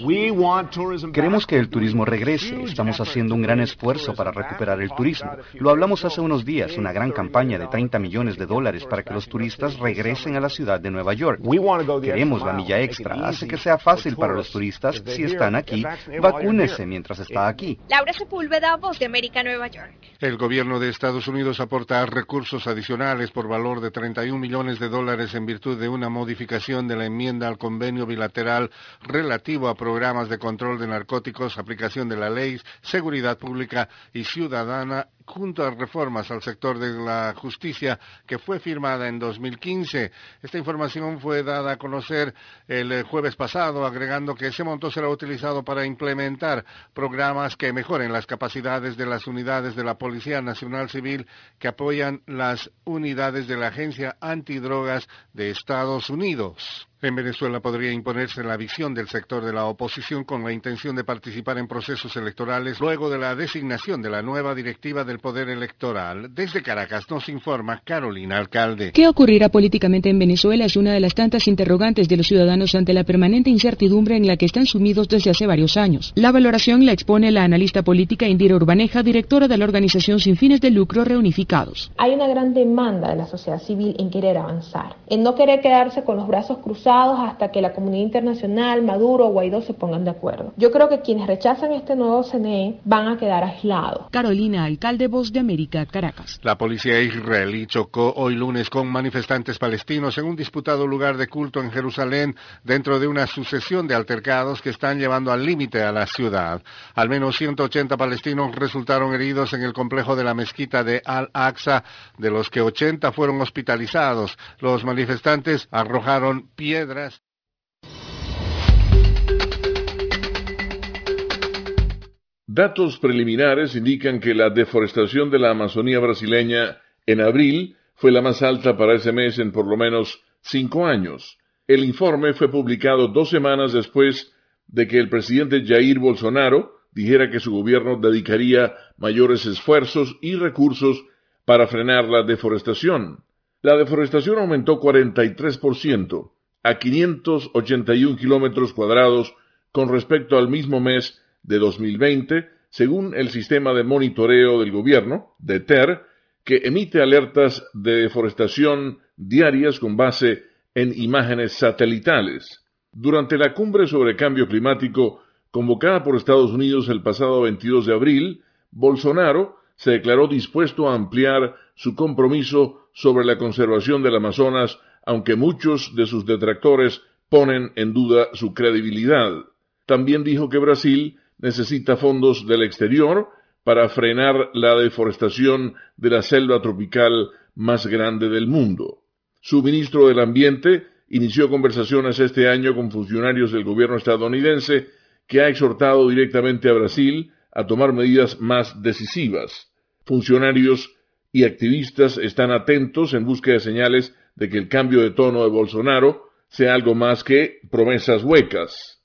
Queremos que el turismo regrese. Estamos haciendo un gran esfuerzo para recuperar el turismo. Lo hablamos hace unos días, una gran campaña de 30 millones de dólares para que los turistas regresen a la ciudad de Nueva York. Queremos la milla extra, hace que sea fácil para los turistas, si están aquí, vacúnese mientras está aquí. Laura Sepúlveda, Voz de América, Nueva York. El gobierno de Estados Unidos aporta recursos adicionales por valor de 31 millones de dólares en virtud de una modificación de la enmienda al convenio bilateral relativo a programas de control de narcóticos, aplicación de la ley seguridad pública y ciudadana junto a reformas al sector de la justicia que fue firmada en 2015. Esta información fue dada a conocer el eh, jueves pasado, agregando que ese monto será utilizado para implementar programas que mejoren las capacidades de las unidades de la Policía Nacional Civil que apoyan las unidades de la Agencia Antidrogas de Estados Unidos. En Venezuela podría imponerse la visión del sector de la oposición con la intención de participar en procesos electorales luego de la designación de la nueva directiva del Poder Electoral. Desde Caracas nos informa Carolina Alcalde. ¿Qué ocurrirá políticamente en Venezuela? Es una de las tantas interrogantes de los ciudadanos ante la permanente incertidumbre en la que están sumidos desde hace varios años. La valoración la expone la analista política Indira Urbaneja, directora de la organización sin fines de lucro Reunificados. Hay una gran demanda de la sociedad civil en querer avanzar, en no querer quedarse con los brazos cruzados hasta que la comunidad internacional, Maduro o Guaidó se pongan de acuerdo. Yo creo que quienes rechazan este nuevo CNE van a quedar aislados. Carolina, alcalde La policía israelí chocó hoy lunes con manifestantes palestinos en un disputado lugar de culto en Jerusalén dentro de una sucesión de altercados que están llevando al límite a la ciudad. Al menos 180 palestinos resultaron heridos en el complejo de la mezquita de Al-Aqsa, de los que 80 fueron hospitalizados. Los manifestantes arrojaron piedras Datos preliminares indican que la deforestación de la Amazonía brasileña en abril fue la más alta para ese mes en por lo menos cinco años. El informe fue publicado dos semanas después de que el presidente Jair Bolsonaro dijera que su gobierno dedicaría mayores esfuerzos y recursos para frenar la deforestación. La deforestación aumentó 43%, a 581 kilómetros cuadrados con respecto al mismo mes de 2020, según el sistema de monitoreo del gobierno, DETER, que emite alertas de deforestación diarias con base en imágenes satelitales. Durante la cumbre sobre cambio climático convocada por Estados Unidos el pasado 22 de abril, Bolsonaro se declaró dispuesto a ampliar su compromiso sobre la conservación del Amazonas aunque muchos de sus detractores ponen en duda su credibilidad. También dijo que Brasil necesita fondos del exterior para frenar la deforestación de la selva tropical más grande del mundo. Su ministro del Ambiente inició conversaciones este año con funcionarios del gobierno estadounidense que ha exhortado directamente a Brasil a tomar medidas más decisivas. Funcionarios y activistas están atentos en busca de señales de que el cambio de tono de Bolsonaro sea algo más que promesas huecas.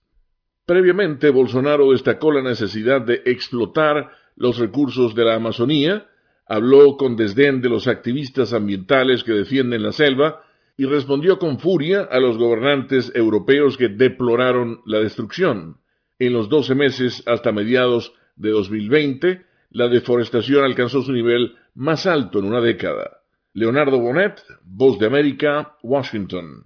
Previamente, Bolsonaro destacó la necesidad de explotar los recursos de la Amazonía, habló con desdén de los activistas ambientales que defienden la selva y respondió con furia a los gobernantes europeos que deploraron la destrucción. En los doce meses hasta mediados de 2020, la deforestación alcanzó su nivel más alto en una década. Leonardo Bonet, Voz de América, Washington.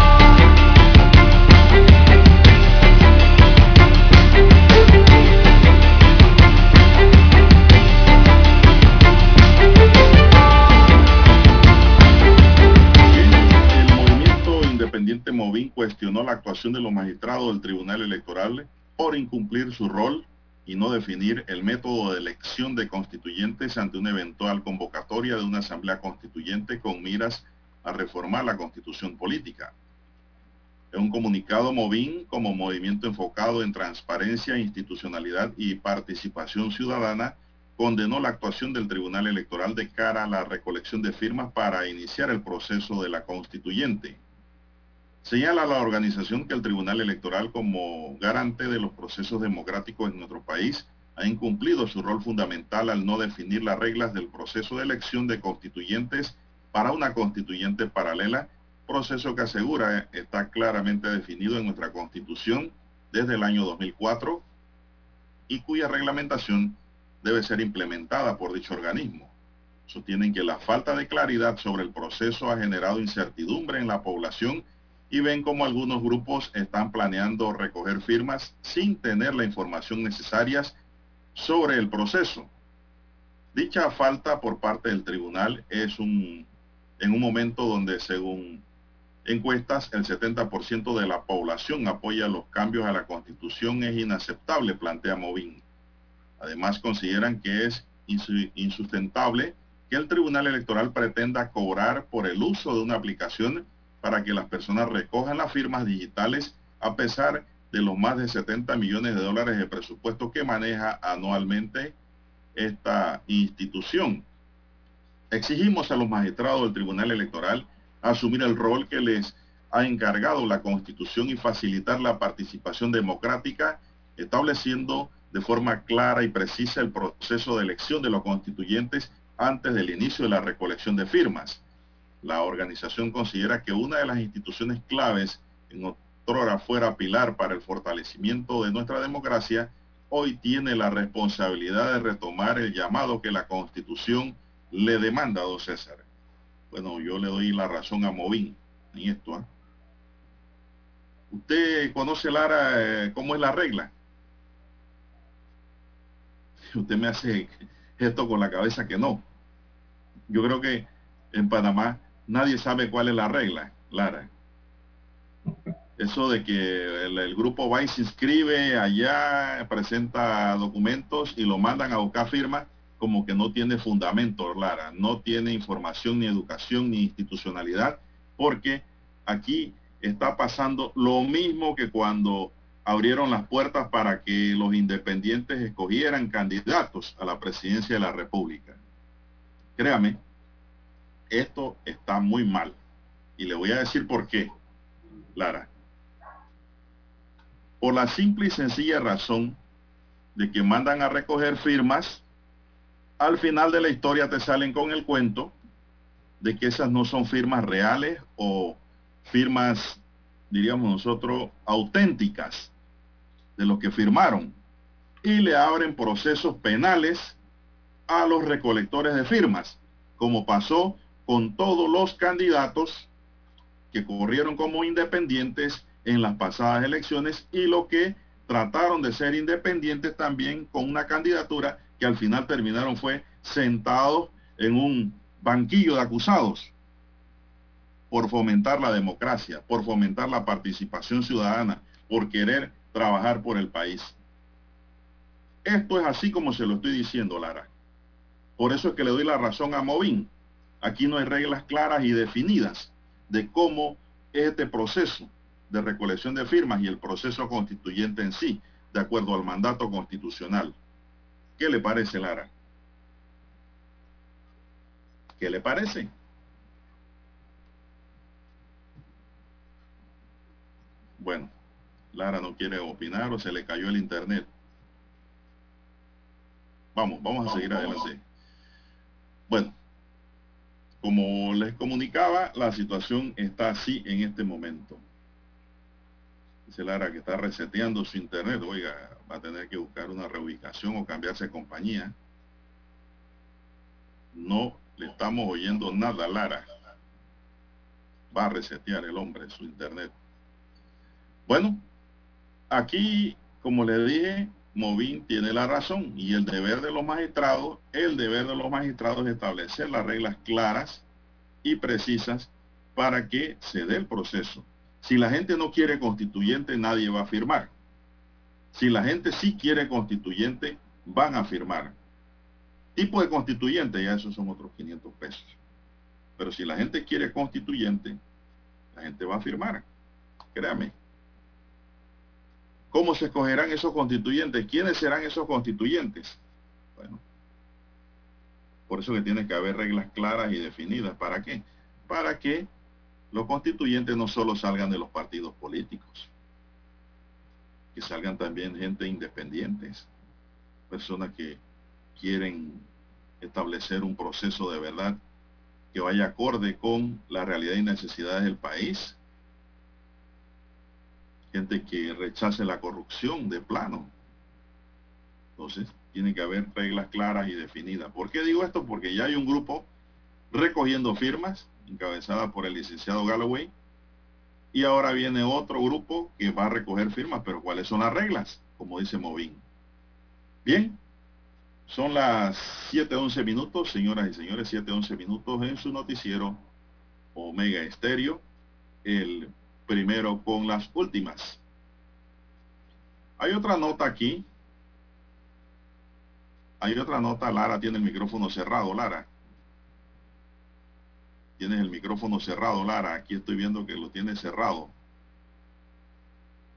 Cuestionó la actuación de los magistrados del Tribunal Electoral por incumplir su rol y no definir el método de elección de constituyentes ante una eventual convocatoria de una asamblea constituyente con miras a reformar la constitución política. En un comunicado, Movín, como movimiento enfocado en transparencia, institucionalidad y participación ciudadana, condenó la actuación del Tribunal Electoral de cara a la recolección de firmas para iniciar el proceso de la constituyente. Señala la organización que el Tribunal Electoral como garante de los procesos democráticos en nuestro país ha incumplido su rol fundamental al no definir las reglas del proceso de elección de constituyentes para una constituyente paralela, proceso que asegura está claramente definido en nuestra constitución desde el año 2004 y cuya reglamentación debe ser implementada por dicho organismo. Sostienen que la falta de claridad sobre el proceso ha generado incertidumbre en la población y ven como algunos grupos están planeando recoger firmas sin tener la información necesaria sobre el proceso. Dicha falta por parte del tribunal es un, en un momento donde según encuestas el 70% de la población apoya los cambios a la constitución es inaceptable, plantea Movín. Además consideran que es insustentable que el tribunal electoral pretenda cobrar por el uso de una aplicación para que las personas recojan las firmas digitales a pesar de los más de 70 millones de dólares de presupuesto que maneja anualmente esta institución. Exigimos a los magistrados del Tribunal Electoral asumir el rol que les ha encargado la Constitución y facilitar la participación democrática, estableciendo de forma clara y precisa el proceso de elección de los constituyentes antes del inicio de la recolección de firmas la organización considera que una de las instituciones claves en otrora fuera pilar para el fortalecimiento de nuestra democracia, hoy tiene la responsabilidad de retomar el llamado que la Constitución le demanda a don César. Bueno, yo le doy la razón a Movín en esto. ¿ah? ¿Usted conoce, Lara, eh, cómo es la regla? Usted me hace esto con la cabeza que no. Yo creo que en Panamá nadie sabe cuál es la regla, Lara. Eso de que el, grupo va y se inscribe allá, presenta documentos y lo mandan a buscar firma, como que no tiene fundamento, Lara. No tiene información, ni educación, ni institucionalidad, porque aquí está pasando lo mismo que cuando abrieron las puertas para que los independientes escogieran candidatos a la presidencia de la República. Créame, esto está muy mal. Y le voy a decir por qué, Lara. Por la simple y sencilla razón de que mandan a recoger firmas, al final de la historia te salen con el cuento de que esas no son firmas reales o firmas, diríamos nosotros, auténticas de lo que firmaron. Y le abren procesos penales a los recolectores de firmas, como pasó con todos los candidatos que corrieron como independientes en las pasadas elecciones y lo que trataron de ser independientes también con una candidatura que al final terminaron fue sentados en un banquillo de acusados por fomentar la democracia, por fomentar la participación ciudadana, por querer trabajar por el país. Esto es así como se lo estoy diciendo, Lara. Por eso es que le doy la razón a Movín. Aquí no hay reglas claras y definidas de cómo es este proceso de recolección de firmas y el proceso constituyente en sí, de acuerdo al mandato constitucional. ¿Qué le parece, Lara? ¿Qué le parece? Bueno, Lara no quiere opinar o se le cayó el internet. Vamos, vamos a seguir adelante. Bueno, como les comunicaba, la situación está así en este momento. Dice Lara que está reseteando su internet. Oiga, va a tener que buscar una reubicación o cambiarse de compañía. No le estamos oyendo nada, Lara. Va a resetear el hombre su internet. Bueno, aquí, como le dije, Movín tiene la razón y el deber de los magistrados, el deber de los magistrados es establecer las reglas claras y precisas para que se dé el proceso Si la gente no quiere constituyente, nadie va a firmar. Si la gente sí quiere constituyente, van a firmar. Tipo de constituyente, ya esos son otros 500 pesos. Pero si la gente quiere constituyente, la gente va a firmar. Créame. ¿Cómo se escogerán esos constituyentes? ¿Quiénes serán esos constituyentes? Bueno, por eso que tiene que haber reglas claras y definidas. ¿Para qué? Para que los constituyentes no solo salgan de los partidos políticos, que salgan también gente independientes, personas que quieren establecer un proceso de verdad que vaya acorde con la realidad y necesidades del país. Gente que rechace la corrupción de plano. Entonces, tiene que haber reglas claras y definidas. ¿Por qué digo esto? Porque ya hay un grupo recogiendo firmas, encabezada por el licenciado Galloway, y ahora viene otro grupo que va a recoger firmas, pero ¿cuáles son las reglas? Como dice Movín. Bien, son las 7.11 minutos, señoras y señores, 7.11 minutos en su noticiero Omega Estéreo, el primero con las últimas. Hay otra nota aquí hay otra nota, Lara tiene el micrófono cerrado, Lara. Tienes el micrófono cerrado, Lara. Aquí estoy viendo que lo tiene cerrado.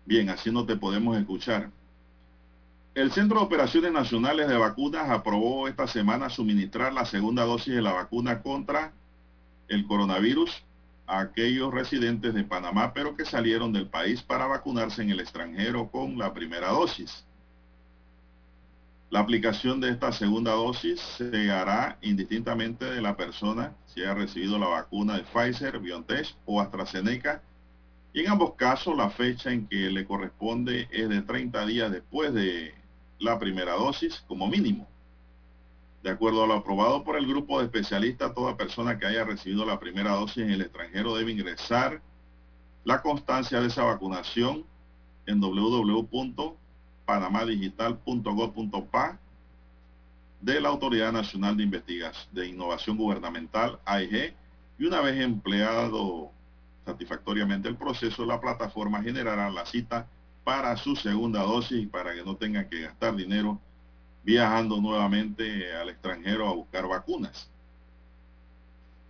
Bien, así no te podemos escuchar. El Centro de Operaciones Nacionales de Vacunas aprobó esta semana suministrar la segunda dosis de la vacuna contra el coronavirus a aquellos residentes de Panamá, pero que salieron del país para vacunarse en el extranjero con la primera dosis. La aplicación de esta segunda dosis se hará indistintamente de la persona si haya recibido la vacuna de Pfizer, BioNTech o AstraZeneca. Y en ambos casos la fecha en que le corresponde es de 30 días después de la primera dosis como mínimo. De acuerdo a lo aprobado por el grupo de especialistas, toda persona que haya recibido la primera dosis en el extranjero debe ingresar la constancia de esa vacunación en www panamadigital.gov.pa de la Autoridad Nacional de Investigación de Innovación Gubernamental, AIG, y una vez empleado satisfactoriamente el proceso, la plataforma generará la cita para su segunda dosis para que no tengan que gastar dinero viajando nuevamente al extranjero a buscar vacunas.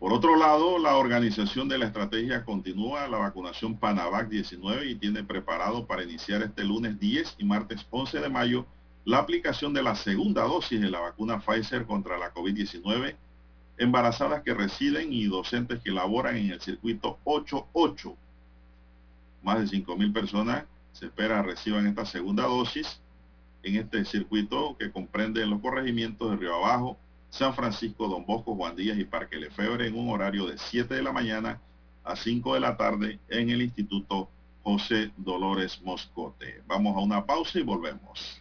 Por otro lado, la organización de la estrategia continúa la vacunación Panavac 19 y tiene preparado para iniciar este lunes 10 y martes 11 de mayo la aplicación de la segunda dosis de la vacuna Pfizer contra la COVID-19, embarazadas que residen y docentes que laboran en el circuito 88. Más de 5.000 personas se espera reciban esta segunda dosis en este circuito que comprende los corregimientos de Río Abajo, San Francisco, Don Bosco, Juan Díaz y Parque Lefebre en un horario de 7 de la mañana a 5 de la tarde en el Instituto José Dolores Moscote. Vamos a una pausa y volvemos.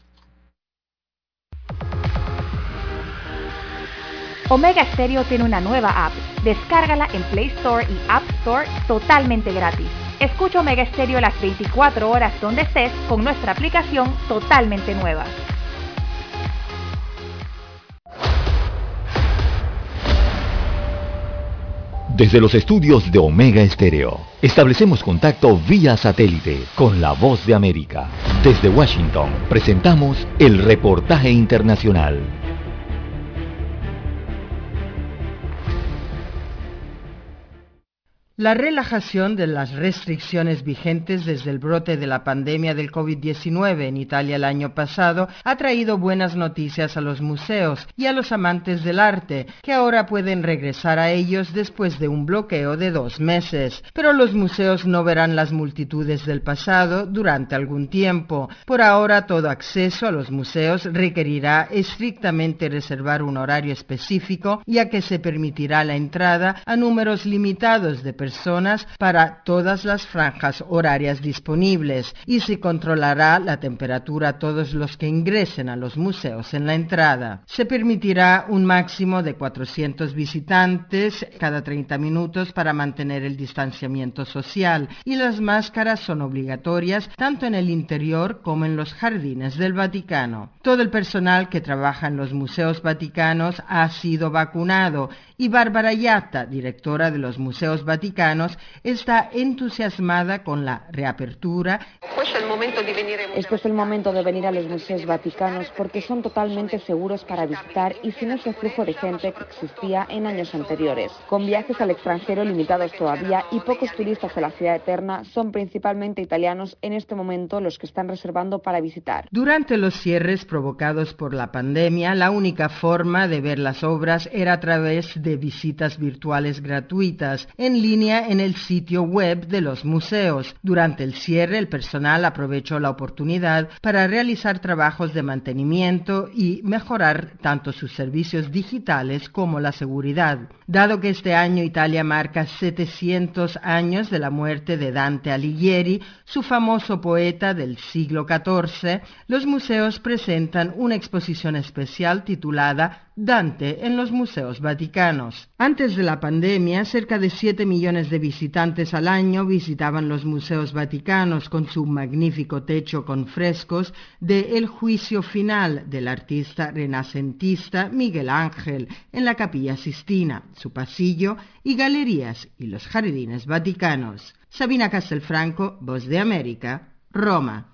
Omega Stereo tiene una nueva app. Descárgala en Play Store y App Store totalmente gratis. Escucha Omega Stereo las 24 horas donde estés con nuestra aplicación totalmente nueva. Desde los estudios de Omega Estéreo, establecemos contacto vía satélite con la voz de América. Desde Washington, presentamos el reportaje internacional. La relajación de las restricciones vigentes desde el brote de la pandemia del COVID-19 en Italia el año pasado ha traído buenas noticias a los museos y a los amantes del arte, que ahora pueden regresar a ellos después de un bloqueo de dos meses. Pero los museos no verán las multitudes del pasado durante algún tiempo. Por ahora, todo acceso a los museos requerirá estrictamente reservar un horario específico, ya que se permitirá la entrada a números limitados de personas para todas las franjas horarias disponibles y se controlará la temperatura a todos los que ingresen a los museos en la entrada. Se permitirá un máximo de 400 visitantes cada 30 minutos para mantener el distanciamiento social y las máscaras son obligatorias tanto en el interior como en los jardines del Vaticano. Todo el personal que trabaja en los museos vaticanos ha sido vacunado y Bárbara Yatta, directora de los museos vaticanos, está entusiasmada con la reapertura. Este es el momento de venir a los museos vaticanos porque son totalmente seguros para visitar y sin ese flujo de gente que existía en años anteriores. Con viajes al extranjero limitados todavía y pocos turistas en la ciudad eterna, son principalmente italianos en este momento los que están reservando para visitar. Durante los cierres provocados por la pandemia, la única forma de ver las obras era a través de visitas virtuales gratuitas en línea en el sitio web de los museos. Durante el cierre, el personal aprovechó la oportunidad para realizar trabajos de mantenimiento y mejorar tanto sus servicios digitales como la seguridad. Dado que este año Italia marca 700 años de la muerte de Dante Alighieri, su famoso poeta del siglo XIV, los museos presentan una exposición especial titulada Dante en los museos vaticanos. Antes de la pandemia, cerca de 7 millones de visitantes al año visitaban los museos vaticanos con su magnífico techo con frescos de El juicio final del artista renacentista Miguel Ángel en la Capilla Sistina, su pasillo y galerías y los jardines vaticanos. Sabina Castelfranco, Voz de América, Roma.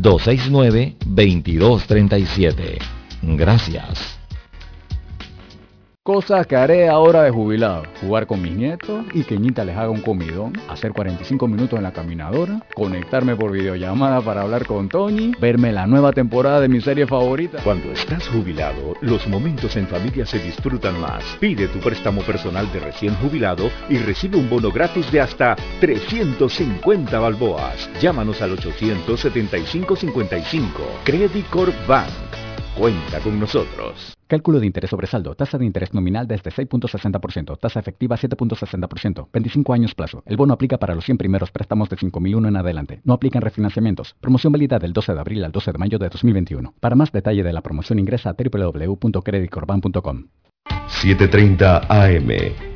269-2237. Gracias. Cosas que haré ahora de jubilado. Jugar con mis nietos y que Ñita les haga un comidón. Hacer 45 minutos en la caminadora. Conectarme por videollamada para hablar con Tony. Verme la nueva temporada de mi serie favorita. Cuando estás jubilado, los momentos en familia se disfrutan más. Pide tu préstamo personal de recién jubilado y recibe un bono gratis de hasta 350 balboas. Llámanos al 875-55. Credit Corp Bank. Cuenta con nosotros. Cálculo de interés sobre saldo. Tasa de interés nominal desde 6.60%. Tasa efectiva 7.60%. 25 años plazo. El bono aplica para los 100 primeros préstamos de 5.001 en adelante. No aplican refinanciamientos. Promoción válida del 12 de abril al 12 de mayo de 2021. Para más detalle de la promoción ingresa a www.creditcorban.com. 7.30 AM.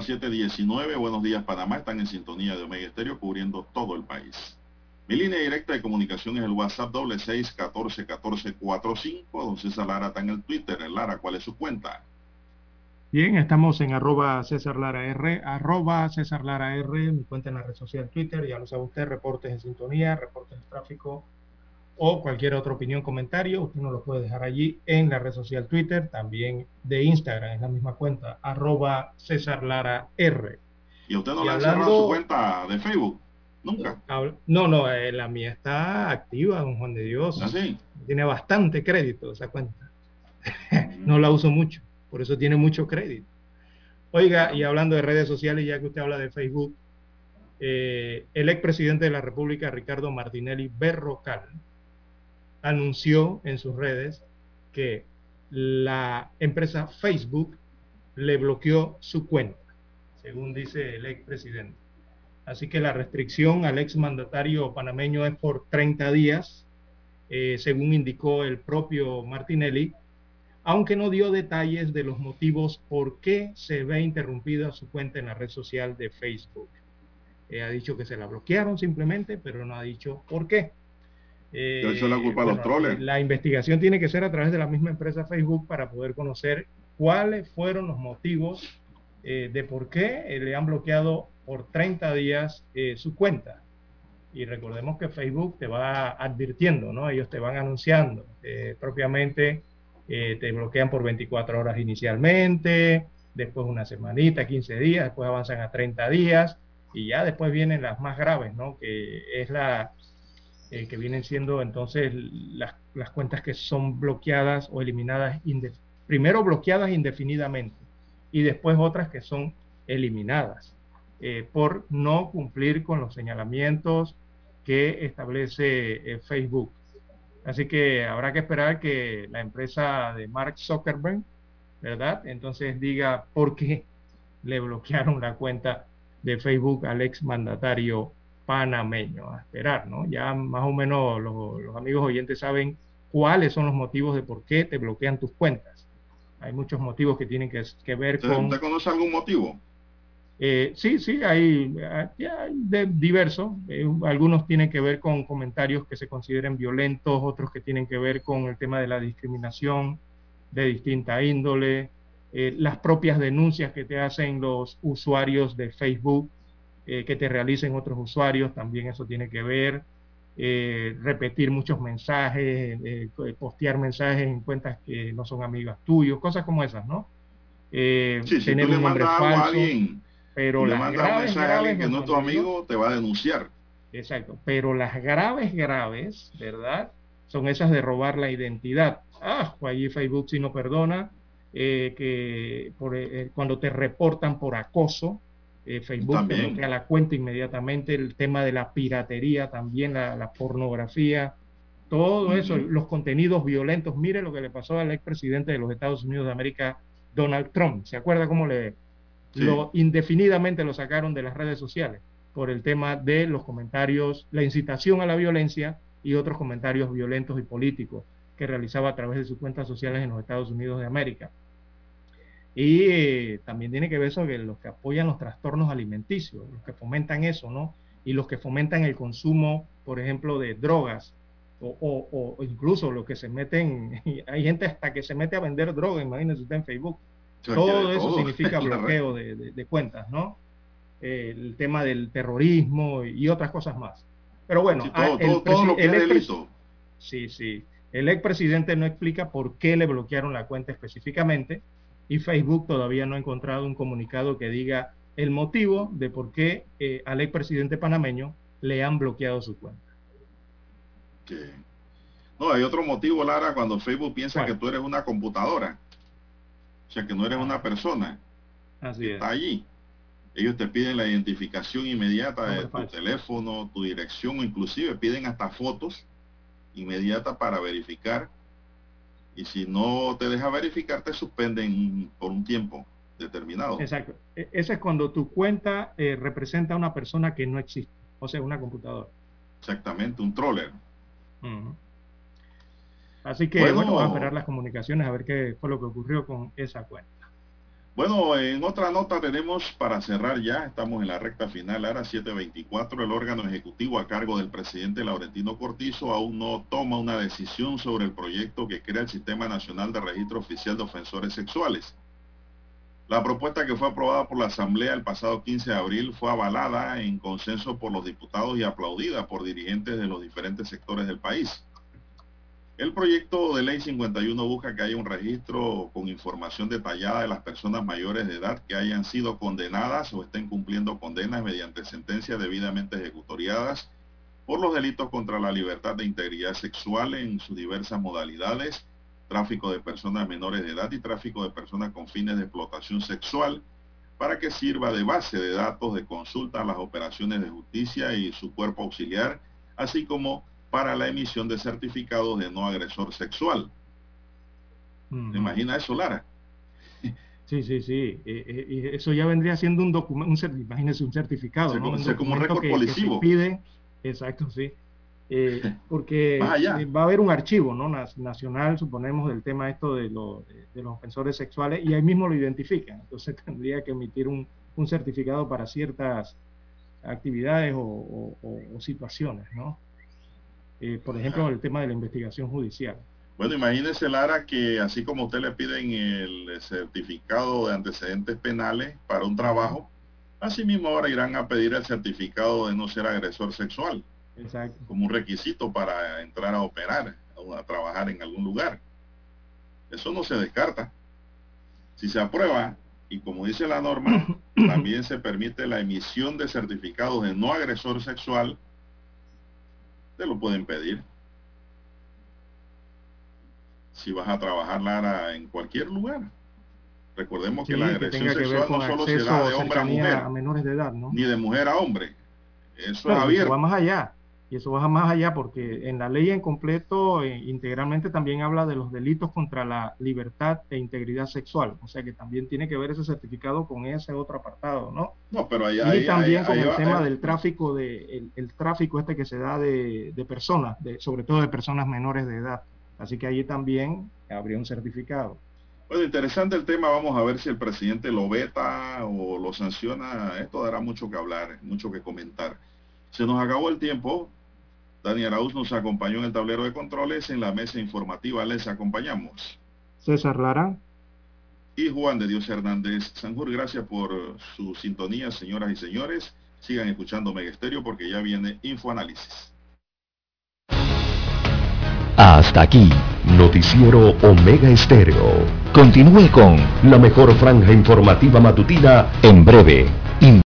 Las 7.19, buenos días Panamá, están en sintonía de Omega Estéreo cubriendo todo el país. Mi línea directa de comunicación es el WhatsApp doble seis catorce catorce cuatro cinco. Don César Lara está en el Twitter. Lara, ¿cuál es su cuenta? Bien, estamos en arroba César Lara R, arroba César Lara R, mi cuenta en la red social Twitter, ya lo sabe usted, reportes en sintonía, reportes de tráfico o cualquier otra opinión, comentario, usted nos lo puede dejar allí en la red social Twitter, también de Instagram, en la misma cuenta, arroba César Lara R. ¿Y usted no Y le ha hablando- cerrado su cuenta de Facebook? Nunca. No, no, eh, la mía está activa, don Juan de Dios. ¿Ah, sí? Tiene bastante crédito esa cuenta. no la uso mucho, por eso tiene mucho crédito. Oiga, y hablando de redes sociales, ya que usted habla de Facebook, eh, el expresidente de la República, Ricardo Martinelli Berrocal, anunció en sus redes que la empresa Facebook le bloqueó su cuenta, según dice el expresidente. Así que la restricción al exmandatario panameño es por 30 días, eh, según indicó el propio Martinelli, aunque no dio detalles de los motivos por qué se ve interrumpida su cuenta en la red social de Facebook. Eh, ha dicho que se la bloquearon simplemente, pero no ha dicho por qué. Eh, echó la culpa a los troles. La investigación tiene que ser a través de la misma empresa Facebook para poder conocer cuáles fueron los motivos eh, de por qué eh, le han bloqueado por 30 días eh, su cuenta. Y recordemos que Facebook te va advirtiendo, ¿no? Ellos te van anunciando. propiamente te bloquean por 24 horas inicialmente, después una semanita, 15 días, después avanzan a 30 días y ya después vienen las más graves, ¿no? Que es la eh, que vienen siendo entonces las, las, cuentas que son bloqueadas o eliminadas, primero bloqueadas indefinidamente y después otras que son eliminadas eh, por no cumplir con los señalamientos que establece eh, Facebook. Así que habrá que esperar que la empresa de Mark Zuckerberg, ¿verdad? Entonces diga por qué le bloquearon la cuenta de Facebook al ex mandatario panameño. A esperar, ¿no? Ya más o menos los, amigos oyentes saben cuáles son los motivos de por qué te bloquean tus cuentas. Hay muchos motivos que tienen que, que ver con... ¿Usted conoce algún motivo? Eh, sí, sí, hay, hay de diversos. Eh, algunos tienen que ver con comentarios que se consideren violentos, otros que tienen que ver con el tema de la discriminación de distinta índole, eh, las propias denuncias que te hacen los usuarios de Facebook, que te realicen otros usuarios, también eso tiene que ver. repetir muchos mensajes, postear mensajes en cuentas que no son amigas tuyos, cosas como esas, ¿no? tener un nombre falso pero le las graves, graves que no es tu amigo, te va a denunciar. Exacto, pero las graves, graves, ¿verdad? Son esas de robar la identidad. Ah, allí Facebook sí no perdona, eh, que por, eh, cuando te reportan por acoso, eh, Facebook te bloquea la cuenta inmediatamente, el tema de la piratería también, la, pornografía, todo eso, los contenidos violentos. Mire lo que le pasó al expresidente de los Estados Unidos de América, Donald Trump. ¿Se acuerda cómo le, lo indefinidamente lo sacaron de las redes sociales por el tema de los comentarios, la incitación a la violencia y otros comentarios violentos y políticos que realizaba a través de sus cuentas sociales en los Estados Unidos de América. Y eh, también tiene que ver sobre los que apoyan los trastornos alimenticios, los que fomentan eso, ¿no? Y los que fomentan el consumo, por ejemplo, de drogas, o, incluso los que se meten, hay gente hasta que se mete a vender droga, imagínense usted en Facebook, todo eso significa bloqueo de, cuentas, ¿no? el tema del terrorismo y otras cosas más. Pero bueno, el, Sí, sí. El expresidente no explica por qué le bloquearon la cuenta específicamente y Facebook todavía no ha encontrado un comunicado que diga el motivo de por qué eh, al expresidente panameño le han bloqueado su cuenta. No, hay otro motivo, Lara, cuando Facebook piensa que tú eres una computadora. O sea que no eres una persona Así está allí. Ellos te piden la identificación inmediata de tu teléfono, tu dirección, o inclusive piden hasta fotos inmediatas para verificar. Y si no te deja verificar, te suspenden por un tiempo determinado. Exacto. E, ese es cuando tu cuenta eh, representa a una persona que no existe, o sea, una computadora. Exactamente, un troller. Así que bueno, vamos a esperar las comunicaciones a ver qué fue lo que ocurrió con esa cuenta. Bueno, en otra nota tenemos para cerrar ya, estamos en la recta final, ahora 724, el órgano ejecutivo a cargo del presidente Laurentino Cortizo aún no toma una decisión sobre el proyecto que crea el Sistema Nacional de Registro Oficial de Ofensores Sexuales. La propuesta que fue aprobada por la Asamblea el pasado 15 de abril fue avalada en consenso por los diputados y aplaudida por dirigentes de los diferentes sectores del país. El proyecto de ley 51 busca que haya un registro con información detallada de las personas mayores de edad que hayan sido condenadas o estén cumpliendo condenas mediante sentencias debidamente ejecutoriadas por los delitos contra la libertad de integridad sexual en sus diversas modalidades, tráfico de personas menores de edad y tráfico de personas con fines de explotación sexual, para que sirva de base de datos de consulta a las operaciones de justicia y su cuerpo auxiliar, así como para la emisión de certificados de no agresor sexual. ¿Me imagina eso, Lara? Sí, sí, sí. Eh, eh, eso ya vendría siendo un documento, imagínese un certificado, ¿no? Un como un récord policivo. pide, exacto, sí. Eh, porque va a haber un archivo ¿no? nacional, suponemos, del tema esto de, de, los ofensores sexuales y ahí mismo lo identifican. Entonces tendría que emitir un, un certificado para ciertas actividades o, o situaciones, ¿no? Eh, por ejemplo, el tema de la investigación judicial. Bueno, imagínese, Lara, que así como usted le piden el certificado de antecedentes penales para un trabajo, así mismo ahora irán a pedir el certificado de no ser agresor sexual. Exacto. Como un requisito para entrar a operar o a trabajar en algún lugar. Eso no se descarta. Si se aprueba, Y como dice la norma, también se permite la emisión de certificados de no agresor sexual. Te lo pueden pedir. Si vas a trabajar, Lara, en cualquier lugar. Recordemos que la agresión sexual no solo se da de hombre a mujer. A menores de edad, ¿no? Ni de mujer a hombre. Eso es abierto. Va más allá. Y eso va más allá porque en la ley en completo, eh, integralmente también habla de los delitos contra la libertad e integridad sexual. O sea que también tiene que ver ese certificado con ese otro apartado, ¿no? No, pero ahí, Y también con el tema del tráfico, de, el, el, tráfico este que se da de, de personas, de, sobre todo de personas menores de edad. Así que allí también habría un certificado. Bueno, interesante el tema. Vamos a ver si el presidente lo veta o lo sanciona. Esto dará mucho que hablar, mucho que comentar. Se nos acabó el tiempo. Dani Arauz nos acompañó en el tablero de controles. En la mesa informativa les acompañamos. César Lara. Y Juan de Dios Hernández. Sanjur, gracias por su sintonía, señoras y señores. Sigan escuchando Megesterio porque ya viene Infoanálisis. Hasta aquí, Noticiero Omega Estéreo. Continúe con la mejor franja informativa matutina en breve.